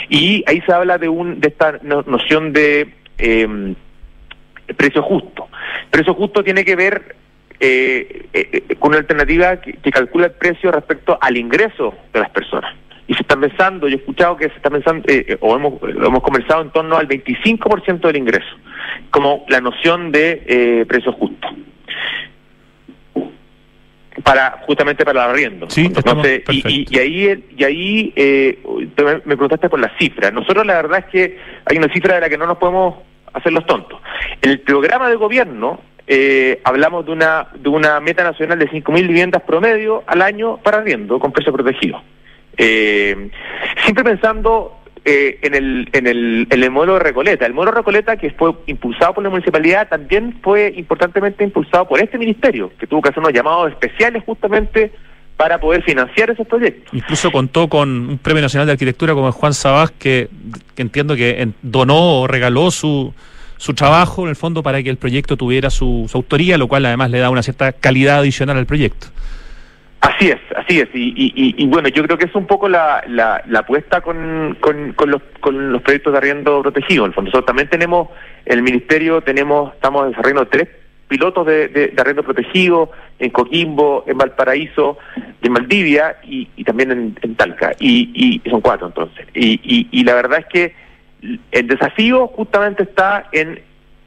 Y ahí se habla de, un, de esta noción de eh, precio justo. Precio justo tiene que ver eh, eh, con una alternativa que, calcula el precio respecto al ingreso de las personas. Y se está pensando, yo he escuchado que se está pensando, eh, o hemos, hemos conversado en torno al 25% del ingreso, como la noción de precio justo para justamente para el arriendo. Entonces, y, ahí y ahí me preguntaste por la cifra. Nosotros la verdad es que hay una cifra de la que no nos podemos hacer los tontos. En el programa de gobierno eh, hablamos de una, de una meta nacional de 5.000 viviendas promedio al año para arriendo con precio protegido. Eh, siempre pensando eh, en, el, en, el, en el de Recoleta. El de Recoleta, que fue impulsado por la municipalidad, también fue importantemente impulsado por este ministerio, que tuvo que hacer unos llamados especiales justamente para poder financiar esos proyectos. Incluso contó con un Premio Nacional de Arquitectura como Juan Sabás, que entiendo que donó o regaló su, su trabajo en el fondo para que el proyecto tuviera su, autoría, lo cual además le da una cierta calidad adicional al proyecto. Así es, así es. Y, bueno, yo creo que es un poco la, la, apuesta con, con, los, con los proyectos de arriendo protegido. En el fondo, nosotros también tenemos, en el Ministerio tenemos, estamos desarrollando tres pilotos de, arriendo protegido en Coquimbo, en Valparaíso, en Maldivia y, también en, Talca. Y, y son cuatro entonces. Y, y la verdad es que el desafío justamente está en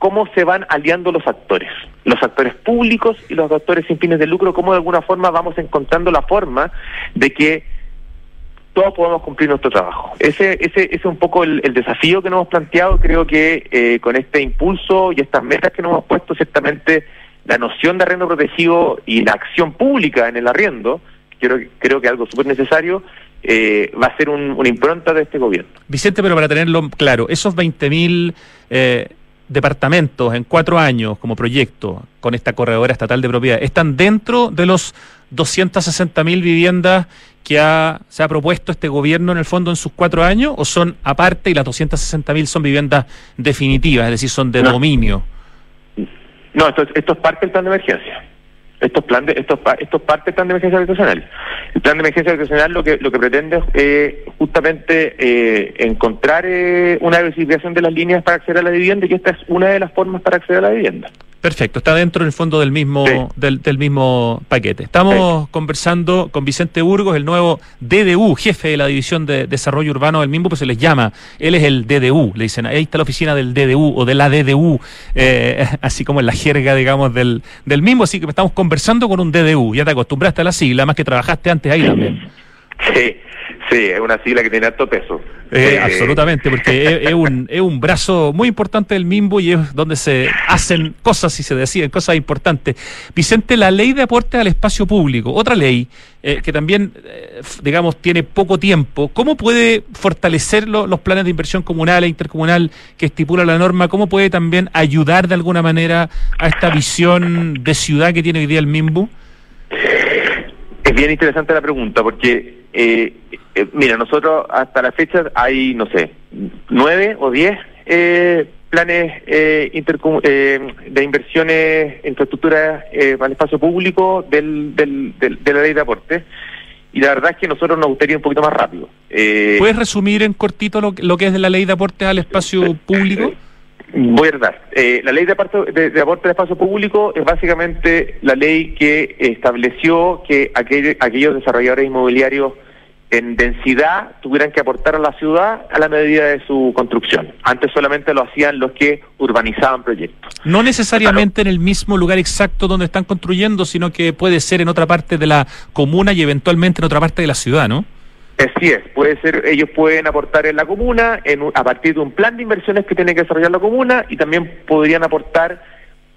cómo se van aliando los actores, los actores públicos y los actores sin fines de lucro, cómo de alguna forma vamos encontrando la forma de que todos podamos cumplir nuestro trabajo. Ese, ese, es un poco el, desafío que nos hemos planteado. Creo que eh, con este impulso y estas metas que nos hemos puesto, ciertamente la noción de arriendo protegido y la acción pública en el arriendo, creo, creo que algo súper necesario, eh, va a ser una impronta de este gobierno. Vicente, pero para tenerlo claro, esos 20.000 eh, departamentos en cuatro años como proyecto con esta corredora estatal de propiedad, ¿están dentro de los 260.000 viviendas que se ha propuesto este gobierno en el fondo en sus cuatro años o son aparte y las 260.000 son viviendas definitivas, es decir, son de dominio? No, esto, esto es parte del plan de emergencia estos plan de, estos estos parte del plan de emergencia habitacional. El plan de emergencia habitacional lo que lo que pretende es eh, justamente eh, encontrar eh, una diversificación de las líneas para acceder a la vivienda y esta es una de las formas para acceder a la vivienda. Perfecto, está dentro en el fondo del mismo del, del, mismo paquete. Estamos conversando con Vicente Burgos, el nuevo DDU, jefe de la División de Desarrollo Urbano del mismo, pues se les llama, él es el DDU, le dicen, ahí está la oficina del DDU o de la DDU, eh, así como en la jerga, digamos, del, del mismo, así que estamos conversando con un DDU, ya te acostumbraste a la sigla, más que trabajaste antes ahí también. Sí, sí, es una sigla que tiene alto peso. Eh, absolutamente, porque es, un, es un brazo muy importante del MIMBO y es donde se hacen cosas y se deciden cosas importantes. Vicente, la ley de aporte al espacio público, otra ley eh, que también, eh, digamos, tiene poco tiempo, ¿cómo puede fortalecer los planes de inversión comunal e intercomunal que estipula la norma? ¿Cómo puede también ayudar de alguna manera a esta visión de ciudad que tiene hoy día el MIMBO? Es bien interesante la pregunta porque eh, eh, mira, nosotros hasta la fecha hay, no sé, nueve o diez eh, planes eh, eh, de inversiones en infraestructura para el espacio público del, del, de la ley de aportes. Y la verdad es que nosotros nos gustaría un poquito más rápido. ¿Puedes resumir en cortito lo, lo, que es de la ley de aportes al espacio público? Voy a dar. la ley de, de, de, aporte al espacio público es básicamente la ley que estableció que aquellos desarrolladores inmobiliarios en densidad tuvieran que aportar a la ciudad a la medida de su construcción. Antes solamente lo hacían los que urbanizaban proyectos. No necesariamente en el mismo lugar exacto donde están construyendo, sino que puede ser en otra parte de la comuna y eventualmente en otra parte de la ciudad, ¿no? Así es, puede ser, ellos pueden aportar en la comuna en a partir de un plan de inversiones que tiene que desarrollar la comuna y también podrían aportar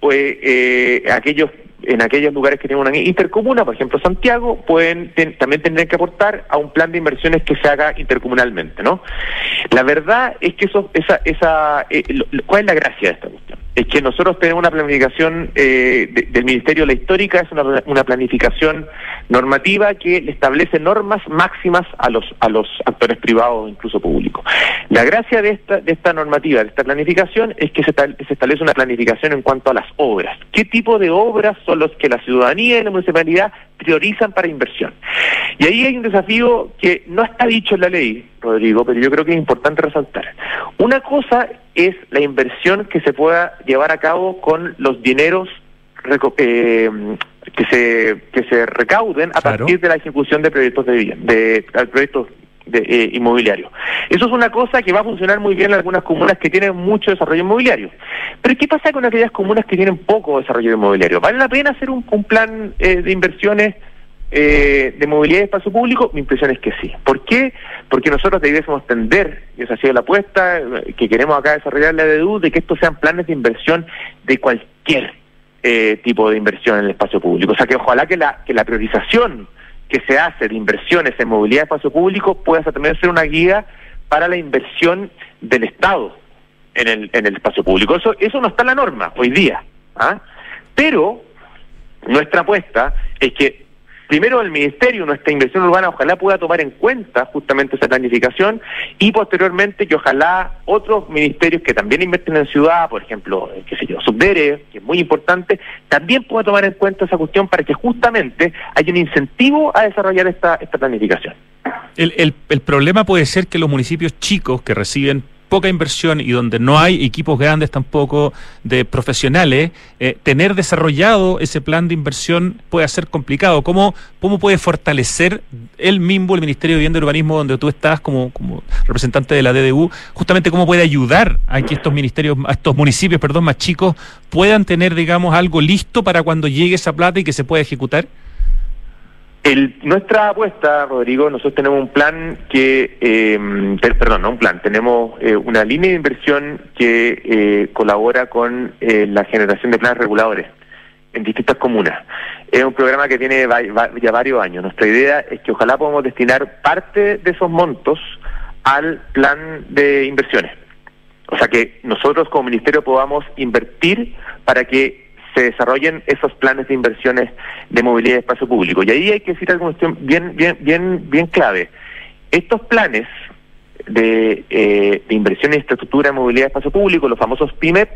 pues eh, aquellos en aquellos lugares que tienen una intercomuna, por ejemplo Santiago, pueden también tendrían que aportar a un plan de inversiones que se haga intercomunalmente, ¿no? La verdad es que eso, esa, esa, eh, ¿cuál es la gracia de esta cuestión? Es que nosotros tenemos una planificación eh, del Ministerio de la Histórica, es una, una planificación normativa que establece normas máximas a los a los actores privados, incluso públicos. La gracia de esta de esta normativa, de esta planificación, es que se, se establece una planificación en cuanto a las obras. ¿Qué tipo de obras son los que la ciudadanía y la municipalidad priorizan para inversión? Y ahí hay un desafío que no está dicho en la ley, Rodrigo, pero yo creo que es importante resaltar. Una cosa es la inversión que se pueda llevar a cabo con los dineros eh, que se que se recauden a partir de la ejecución de proyectos de vivienda, de, proyectos de, eh, inmobiliarios. Eso es una cosa que va a funcionar muy bien en algunas comunas que tienen mucho desarrollo inmobiliario. Pero ¿qué pasa con aquellas comunas que tienen poco desarrollo inmobiliario? ¿Vale la pena hacer un, plan eh, de inversiones eh, de movilidad y espacio público? Mi impresión es que sí. ¿Por qué? Porque nosotros debiésemos tender, y esa ha sido la apuesta que queremos acá desarrollar la DEDU, de que estos sean planes de inversión de cualquier eh, tipo de inversión en el espacio público. O sea que ojalá que la, que la priorización que se hace de inversiones en movilidad y espacio público pueda también ser una guía para la inversión del Estado en el, en el espacio público. Eso, eso no está en la norma hoy día. ¿ah? Pero nuestra apuesta es que primero el Ministerio, nuestra inversión urbana, ojalá pueda tomar en cuenta justamente esa planificación y posteriormente que ojalá otros ministerios que también invierten en ciudad, por ejemplo, qué sé yo, Subdere, que es muy importante, también pueda tomar en cuenta esa cuestión para que justamente haya un incentivo a desarrollar esta, esta planificación. El, el problema puede ser que los municipios chicos que reciben poca inversión y donde no hay equipos grandes tampoco de profesionales, eh, tener desarrollado ese plan de inversión puede ser complicado. ¿Cómo, ¿Cómo puede fortalecer el MIMBO, el Ministerio de Vivienda y Urbanismo, donde tú estás como, como representante de la DDU, justamente cómo puede ayudar a que estos ministerios, a estos municipios, perdón, más chicos, puedan tener, digamos, algo listo para cuando llegue esa plata y que se pueda ejecutar? Nuestra apuesta, Rodrigo, nosotros tenemos un plan que, eh, perdón, no un plan, tenemos eh, una línea de inversión que eh, colabora con la generación de planes reguladores en distintas comunas. Es un programa que tiene ya varios años. Nuestra idea es que ojalá podamos destinar parte de esos montos al plan de inversiones. O sea que nosotros como ministerio podamos invertir para que se desarrollen esos planes de inversiones de movilidad de espacio público. Y ahí hay que decir algo bien, bien, bien, bien clave. Estos planes de, eh, de inversión en infraestructura de movilidad de espacio público, los famosos PIMEP,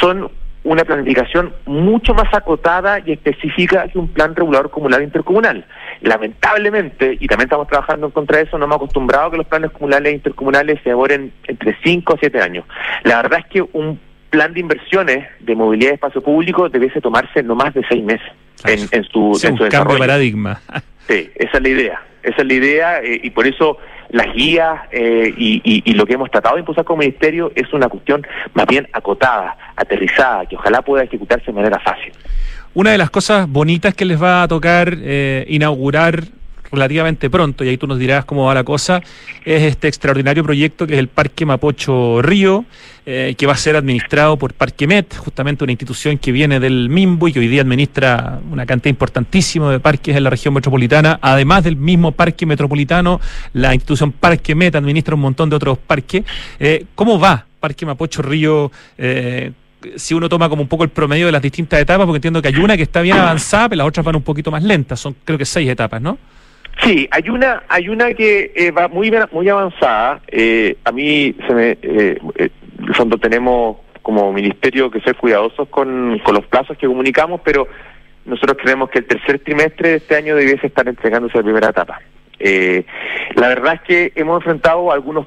son una planificación mucho más acotada y específica que un plan regulador comunal intercomunal. Lamentablemente, y también estamos trabajando en contra de eso, no hemos acostumbrado a que los planes comunales e intercomunales se demoren entre 5 o 7 años. La verdad es que un plan de inversiones de movilidad de espacio público debiese tomarse no más de seis meses en, en, su, en su cambio de paradigma. Sí, esa es la idea. Esa es la idea eh, y por eso las guías eh, y, y, lo que hemos tratado de impulsar como ministerio es una cuestión más bien acotada, aterrizada, que ojalá pueda ejecutarse de manera fácil. Una de las cosas bonitas que les va a tocar eh, inaugurar relativamente pronto, y ahí tú nos dirás cómo va la cosa, es este extraordinario proyecto que es el Parque Mapocho Río, eh, que va a ser administrado por Parque Met, justamente una institución que viene del MIMBO y que hoy día administra una cantidad importantísima de parques en la región metropolitana. Además del mismo parque metropolitano, la institución Parque Met administra un montón de otros parques. Eh, ¿Cómo va Parque Mapocho Río? Eh, si uno toma como un poco el promedio de las distintas etapas, porque entiendo que hay una que está bien avanzada, pero las otras van un poquito más lentas, son creo que seis etapas, ¿no? Sí, hay una hay una que eh, va muy muy avanzada. Eh, a mí se me eh, eh fondo tenemos como ministerio que ser cuidadosos con, con los plazos que comunicamos, pero nosotros creemos que el tercer trimestre de este año debiese estar entregándose la primera etapa. la verdad es que hemos enfrentado algunos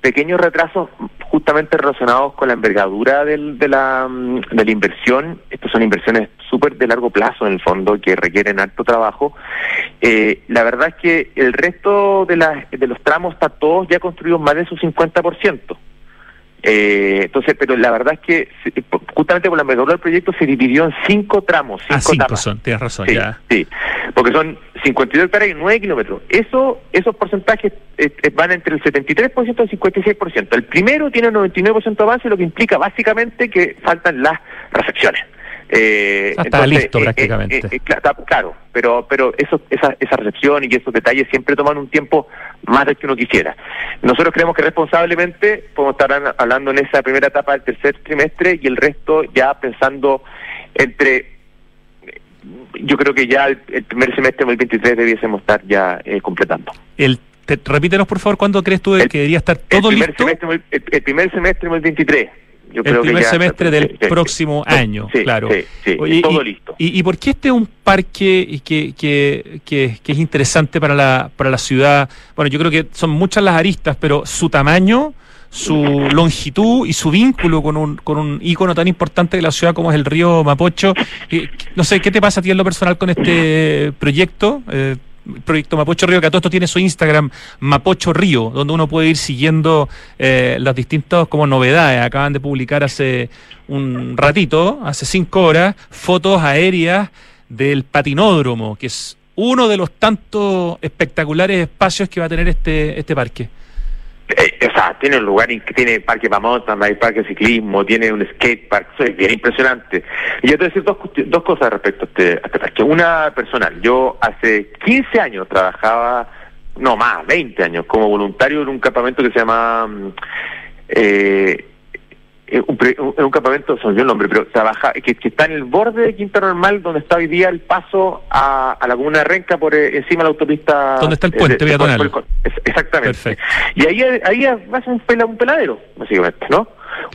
pequeños retrasos justamente relacionados con la envergadura del, de, la, mm, de la inversión. Estas son inversiones súper de largo plazo en el fondo que requieren alto trabajo. Eh, la verdad es que el resto de, la, de los tramos está todos ya construidos más de su 50%. Eh, entonces, pero la verdad es que justamente por la envergadura del proyecto se dividió en cinco tramos. Cinco, ah, cinco son, tienes razón, sí, ya. Sí, porque son 52 hectáreas y 9 kilómetros. Eso, esos porcentajes eh, eh, van entre el 73% y el 56%. El primero tiene un 99% de avance, lo que implica básicamente que faltan las recepciones. Eh, está listo eh, prácticamente. claro, pero pero eso, esa, esa recepción y esos detalles siempre toman un tiempo más del que uno quisiera. Nosotros creemos que responsablemente podemos estar hablando en esa primera etapa del tercer trimestre y el resto ya pensando entre yo creo que ya el, primer semestre del 2023 debiésemos estar ya eh, completando. El repítenos por favor, ¿cuándo crees tú que debería estar todo el listo? Semestre, el, primer semestre del 2023. Yo el primer semestre del próximo año, claro. Sí, todo listo. Y, por qué este es un parque que, que, que, que, es interesante para la, para la ciudad? Bueno, yo creo que son muchas las aristas, pero su tamaño su longitud y su vínculo con un, con un ícono tan importante de la ciudad como es el río Mapocho. no sé, ¿qué te pasa a ti en lo personal con este proyecto? Eh, proyecto Mapocho Río, que a todo esto tiene su Instagram, Mapocho Río, donde uno puede ir siguiendo eh, las distintas como novedades. Acaban de publicar hace un ratito, hace cinco horas, fotos aéreas del patinódromo, que es uno de los tantos espectaculares espacios que va a tener este, este parque. Eh, o sea, tiene un lugar, tiene parque para mountain hay parque de ciclismo, tiene un skate park, es bien impresionante. Y yo te voy a decir dos, dos cosas respecto a este, a este parque. Una personal, yo hace 15 años trabajaba, no más, 20 años, como voluntario en un campamento que se llama... Mm, eh, un, un, un, campamento, se me el nombre, pero trabaja, que, está en el borde de Quinta Normal, donde está hoy día el paso a, a la comuna de Renca por eh, encima de la autopista. ¿Dónde está el puente eh, exactamente. Y ahí, ahí va a ser un, peladero, básicamente, ¿no?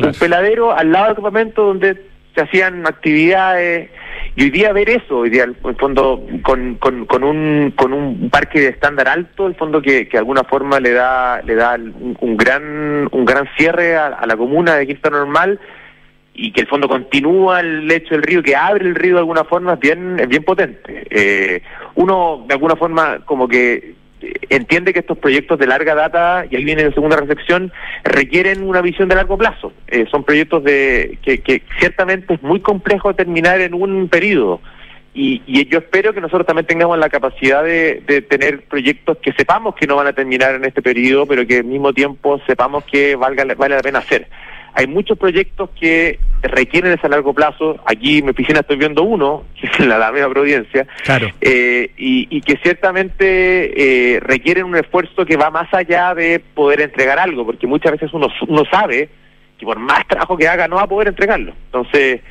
Un peladero al lado del campamento donde se hacían actividades y hoy día ver eso, hoy día en fondo con, con, con, un, con un parque de estándar alto, el fondo que, que de alguna forma le da le da un, gran un gran cierre a, la comuna de Quinta Normal y que el fondo continúa el lecho del río, que abre el río de alguna forma, es bien, es bien potente. Eh, uno de alguna forma como que entiende que estos proyectos de larga data, y ahí viene la segunda reflexión, requieren una visión de largo plazo. Eh, son proyectos de que, que, ciertamente es muy complejo terminar en un periodo. Y, y, yo espero que nosotros también tengamos la capacidad de, de, tener proyectos que sepamos que no van a terminar en este periodo, pero que al mismo tiempo sepamos que valga, vale la pena hacer hay muchos proyectos que requieren ese largo plazo. Aquí en mi oficina estoy viendo uno, que es la Alameda Providencia, claro. Eh, y, que ciertamente eh, requieren un esfuerzo que va más allá de poder entregar algo, porque muchas veces uno, uno sabe que por más trabajo que haga no va a poder entregarlo. Entonces,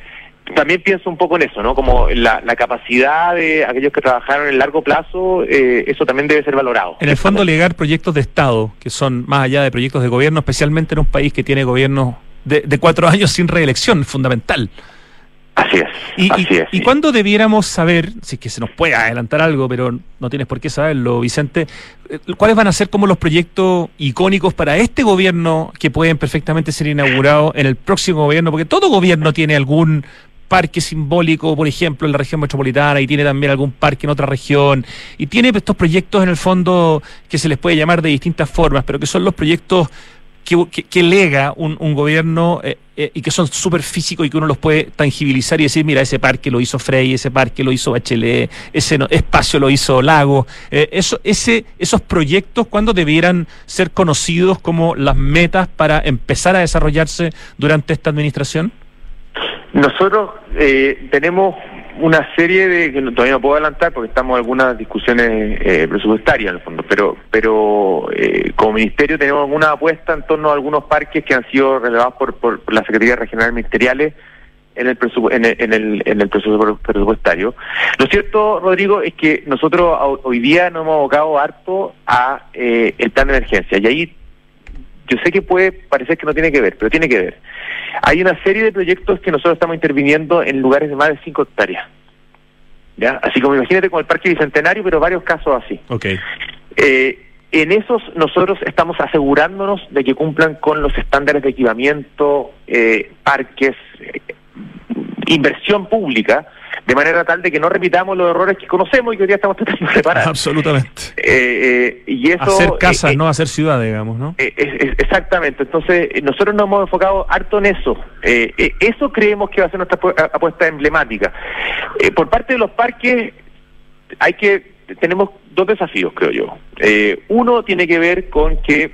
también pienso un poco en eso, ¿no? Como la, capacidad de aquellos que trabajaron en largo plazo, eh, eso también debe ser valorado. En el fondo, legar proyectos de Estado, que son más allá de proyectos de gobierno, especialmente en un país que tiene gobiernos de, cuatro años sin reelección, fundamental. Así es. ¿Y, así es, ¿y cuándo debiéramos saber, si es que se nos puede adelantar algo, pero no tienes por qué saberlo, Vicente, eh, cuáles van a ser como los proyectos icónicos para este gobierno que pueden perfectamente ser inaugurados en el próximo gobierno? Porque todo gobierno tiene algún parque simbólico, por ejemplo, en la región metropolitana y tiene también algún parque en otra región y tiene estos proyectos en el fondo que se les puede llamar de distintas formas, pero que son los proyectos que, lega un, gobierno eh, eh, y que son súper físicos y que uno los puede tangibilizar y decir, mira, ese parque lo hizo Frey, ese parque lo hizo Bachelet, ese espacio lo hizo Lago. Eh, esos proyectos, ¿cuándo debieran ser conocidos como las metas para empezar a desarrollarse durante esta administración? Nosotros tenemos una serie de que todavía no puedo adelantar porque estamos en algunas discusiones eh, presupuestarias en el fondo, pero pero eh, como ministerio tenemos alguna apuesta en torno a algunos parques que han sido relevados por, por, la Secretaría Regional Ministeriales en el, en el, en el, en el presupuestario. Lo cierto, Rodrigo, es que nosotros hoy día nos hemos abocado harto a eh, el plan de emergencia y ahí yo sé que puede parecer que no tiene que ver, pero tiene que ver. Hay una serie de proyectos que nosotros estamos interviniendo en lugares de más de 5 hectáreas. ¿Ya? Así como imagínate con el Parque Bicentenario, pero varios casos así. Okay. Eh, en esos nosotros estamos asegurándonos de que cumplan con los estándares de equipamiento, eh, parques, eh, inversión pública, de manera tal de que no repitamos los errores que conocemos y que hoy día estamos tratando de reparar. Absolutamente. Eh, eh, y eso, hacer casas, eh, no hacer ciudad, digamos, ¿no? exactamente. Entonces, nosotros nos hemos enfocado harto en eso. eso creemos que va a ser nuestra apuesta emblemática. por parte de los parques, hay que tenemos dos desafíos, creo yo. uno tiene que ver con que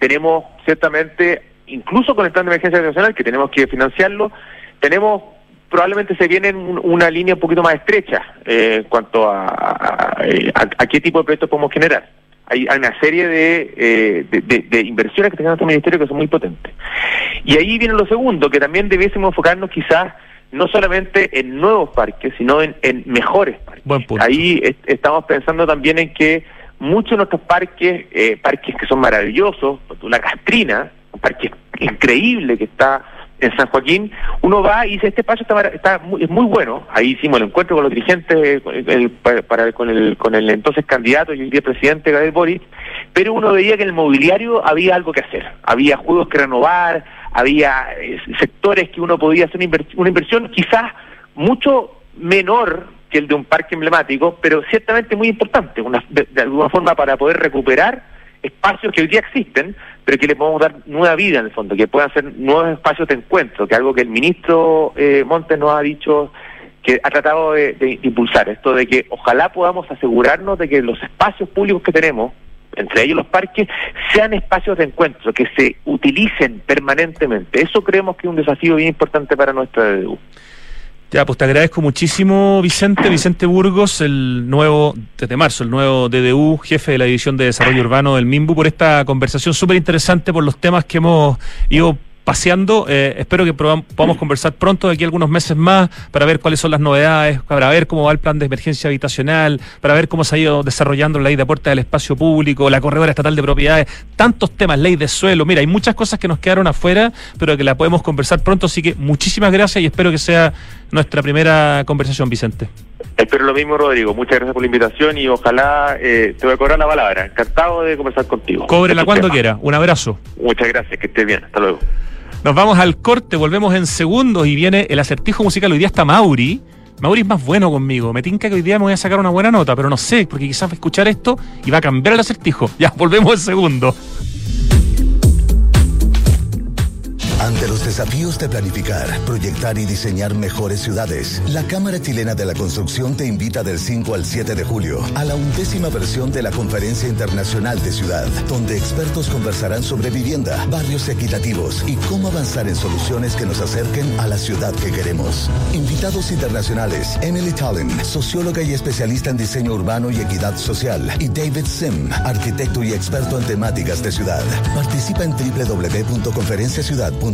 tenemos ciertamente, incluso con el plan de emergencia nacional, que tenemos que financiarlo, tenemos probablemente se viene en una línea un poquito más estrecha eh, en cuanto a, a, qué tipo de proyectos podemos generar. Hay, una serie eh, de, de, inversiones que tenga nuestro ministerio que son muy potentes. Y ahí viene lo segundo, que también debiésemos enfocarnos quizás no solamente en nuevos parques, sino en, mejores parques. Ahí estamos pensando también en que muchos de nuestros parques, eh, parques que son maravillosos, la Castrina, un parque increíble que está en San Joaquín, uno va y dice, este espacio está, muy, es muy bueno. Ahí hicimos el encuentro con los dirigentes, para, con, el, con el entonces candidato y el día presidente Gabriel Boris, pero uno veía que en el mobiliario había algo que hacer. Había juegos que renovar, había eh, sectores que uno podía hacer una, inversión quizás mucho menor que el de un parque emblemático, pero ciertamente muy importante, de, alguna forma para poder recuperar espacios que hoy día existen, pero que le podemos dar nueva vida en el fondo, que puedan ser nuevos espacios de encuentro, que algo que el ministro eh, Montes nos ha dicho que ha tratado de impulsar, esto de que ojalá podamos asegurarnos de que los espacios públicos que tenemos, entre ellos los parques, sean espacios de encuentro, que se utilicen permanentemente. Eso creemos que es un desafío bien importante para nuestra DDU. Ya, pues te agradezco muchísimo, Vicente, Vicente Burgos, el nuevo, desde marzo, el nuevo DDU, jefe de la División de Desarrollo Urbano del MIMBU, por esta conversación súper interesante por los temas que hemos ido paseando. Eh, espero que podamos conversar pronto, de aquí a algunos meses más, para ver cuáles son las novedades, para ver cómo va el plan de emergencia habitacional, para ver cómo se ha ido desarrollando la ley de puerta del espacio público, la corredora estatal de propiedades, tantos temas, ley de suelo. Mira, hay muchas cosas que nos quedaron afuera, pero que la podemos conversar pronto. Así que muchísimas gracias y espero que sea nuestra primera conversación, Vicente. Espero lo mismo, Rodrigo. Muchas gracias por la invitación y ojalá eh, te voy a cobrar la palabra. Encantado de conversar contigo. Cóbrela cuando quiera. Un abrazo. Muchas gracias, que estés bien. Hasta luego. Nos vamos al corte, volvemos en segundos y viene el acertijo musical. Hoy día está Mauri. Mauri es más bueno conmigo. Me tinca que hoy día me voy a sacar una buena nota, pero no sé, porque quizás va a escuchar esto y va a cambiar el acertijo. Ya, volvemos en segundos. Ante los desafíos de planificar, proyectar y diseñar mejores ciudades, la Cámara Chilena de la Construcción te invita del 5 al 7 de julio a la undécima versión de la Conferencia Internacional de Ciudad, donde expertos conversarán sobre vivienda, barrios equitativos y cómo avanzar en soluciones que nos acerquen a la ciudad que queremos. Invitados internacionales, Emily Tallinn, socióloga y especialista en diseño urbano y equidad social, y David Sim, arquitecto y experto en temáticas de ciudad. Participa en www.conferenciaciudad.com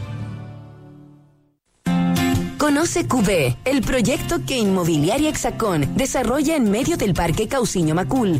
Conoce QB, el proyecto que Inmobiliaria Hexacón desarrolla en medio del Parque Cauciño Macul,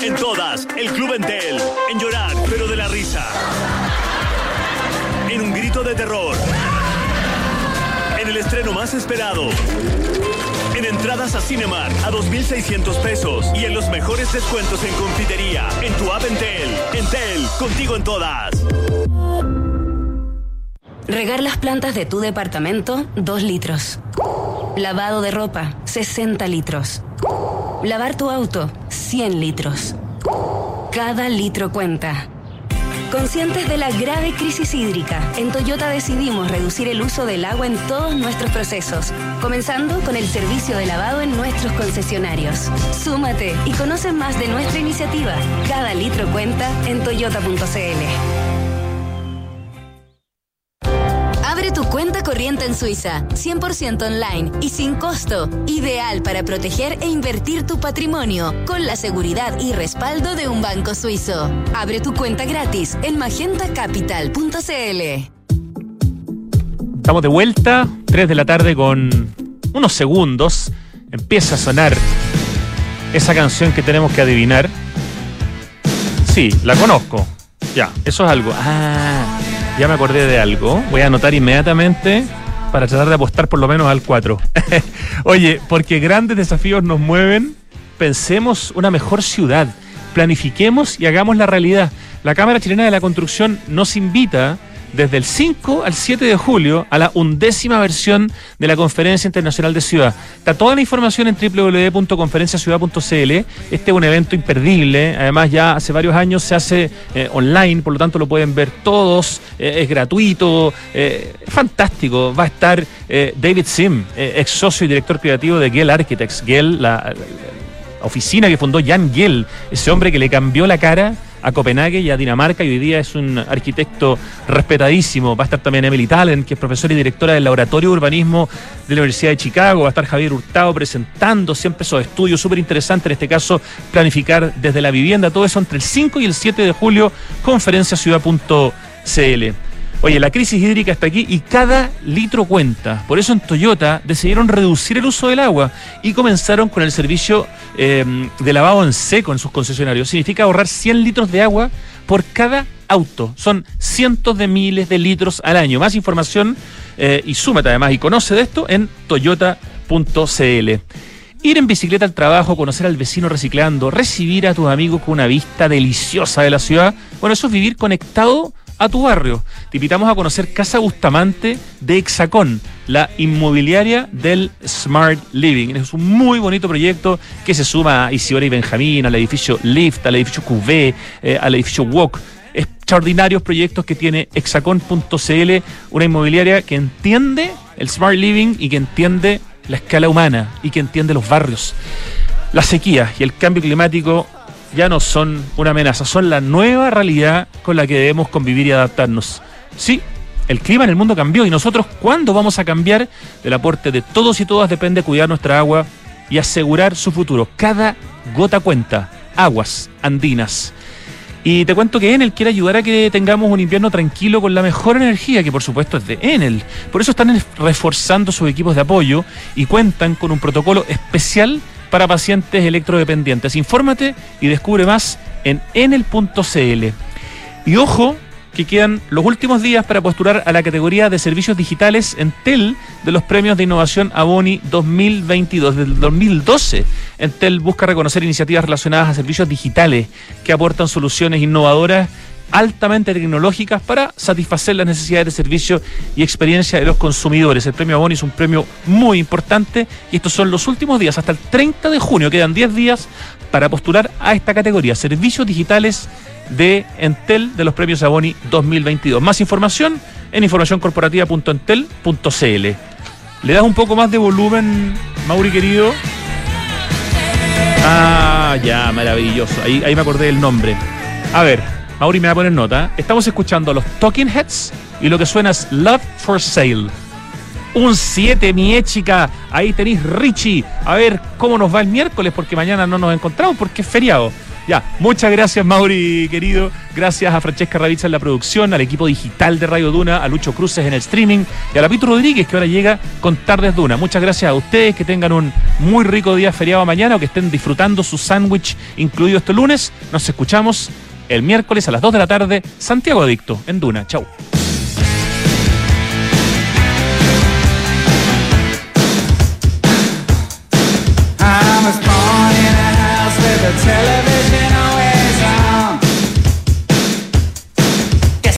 En todas, el Club Entel. En llorar, pero de la risa. En un grito de terror. En el estreno más esperado. En entradas a Cinemark a 2.600 pesos. Y en los mejores descuentos en confitería. En tu app Entel. Entel, contigo en todas. Regar las plantas de tu departamento, 2 litros. Lavado de ropa, 60 litros. Lavar tu auto, 100 litros. Cada litro cuenta. Conscientes de la grave crisis hídrica, en Toyota decidimos reducir el uso del agua en todos nuestros procesos, comenzando con el servicio de lavado en nuestros concesionarios. Súmate y conoce más de nuestra iniciativa. Cada litro cuenta en toyota.cl. cuenta corriente en Suiza, 100% online y sin costo. Ideal para proteger e invertir tu patrimonio con la seguridad y respaldo de un banco suizo. Abre tu cuenta gratis en magentacapital.cl. Estamos de vuelta, 3 de la tarde con unos segundos. Empieza a sonar esa canción que tenemos que adivinar. Sí, la conozco. Ya, eso es algo. Ah, ya me acordé de algo. Voy a anotar inmediatamente para tratar de apostar por lo menos al 4. Oye, porque grandes desafíos nos mueven, pensemos una mejor ciudad, planifiquemos y hagamos la realidad. La Cámara Chilena de la Construcción nos invita desde el 5 al 7 de julio a la undécima versión de la Conferencia Internacional de Ciudad. Está toda la información en www.conferenciaciudad.cl. Este es un evento imperdible. Además, ya hace varios años se hace eh, online, por lo tanto lo pueden ver todos. Eh, es gratuito, eh, es fantástico. Va a estar David Sim, ex socio y director creativo de Gell Architects. Gell, la, oficina que fundó Jan Gell, ese hombre que le cambió la cara a Copenhague y a Dinamarca y hoy día es un arquitecto respetadísimo. Va a estar también Emily Talent, que es profesora y directora del Laboratorio Urbanismo de la Universidad de Chicago. Va a estar Javier Hurtado presentando siempre esos estudios súper interesantes, en este caso planificar desde la vivienda, todo eso entre el 5 y el 7 de julio, conferenciaciudad.cl. Oye, la crisis hídrica está aquí y cada litro cuenta. Por eso en Toyota decidieron reducir el uso del agua y comenzaron con el servicio em, de lavado en seco en sus concesionarios. Significa ahorrar 100 litros de agua por cada auto. Son cientos de miles de litros al año. Más información eh, y súmate además y conoce de esto en toyota.cl. Ir en bicicleta al trabajo, conocer al vecino reciclando, recibir a tus amigos con una vista deliciosa de la ciudad. Bueno, eso es vivir conectado a tu barrio. Te invitamos a conocer Casa Bustamante de Hexacón, la inmobiliaria del Smart Living. Es un muy bonito proyecto que se suma a Isidora y Benjamín, al edificio Lift, al edificio QV, eh, al edificio Walk. Extraordinarios proyectos que tiene hexacon.cl, una inmobiliaria que entiende el Smart Living y que entiende la escala humana y que entiende los barrios. La sequía y el cambio climático ya no son una amenaza, son la nueva realidad con la que debemos convivir y adaptarnos. Sí, el clima en el mundo cambió y nosotros, ¿cuándo vamos a cambiar? Del aporte de todos y todas depende cuidar nuestra agua y asegurar su futuro. Cada gota cuenta. Aguas andinas. Y te cuento que Enel quiere ayudar a que tengamos un invierno tranquilo con la mejor energía, que por supuesto es de Enel. Por eso están reforzando sus equipos de apoyo y cuentan con un protocolo especial para pacientes electrodependientes. Infórmate y descubre más en enel.cl. Y ojo, que quedan los últimos días para postular a la categoría de servicios digitales Entel de los premios de innovación Aboni 2022. Desde el 2012, Entel busca reconocer iniciativas relacionadas a servicios digitales que aportan soluciones innovadoras altamente tecnológicas para satisfacer las necesidades de servicio y experiencia de los consumidores. El premio Aboni es un premio muy importante y estos son los últimos días, hasta el 30 de junio, quedan 10 días para postular a esta categoría, servicios digitales de Entel de los premios Aboni 2022. Más información en informacioncorporativa.entel.cl. ¿Le das un poco más de volumen, Mauri querido? Ah, ya, maravilloso. Ahí, ahí me acordé del nombre. A ver, Mauri me va a poner nota. Estamos escuchando a los Talking Heads y lo que suena es Love for Sale. Un 7, mi chica. Ahí tenéis Richie. A ver cómo nos va el miércoles, porque mañana no nos encontramos, porque es feriado. Ya, muchas gracias Mauri, querido. Gracias a Francesca Ravizza en la producción, al equipo digital de Radio Duna, a Lucho Cruces en el streaming y a la Pito Rodríguez que ahora llega con Tardes Duna. Muchas gracias a ustedes, que tengan un muy rico día feriado mañana o que estén disfrutando su sándwich incluido este lunes. Nos escuchamos el miércoles a las 2 de la tarde, Santiago Adicto, en Duna. Chau.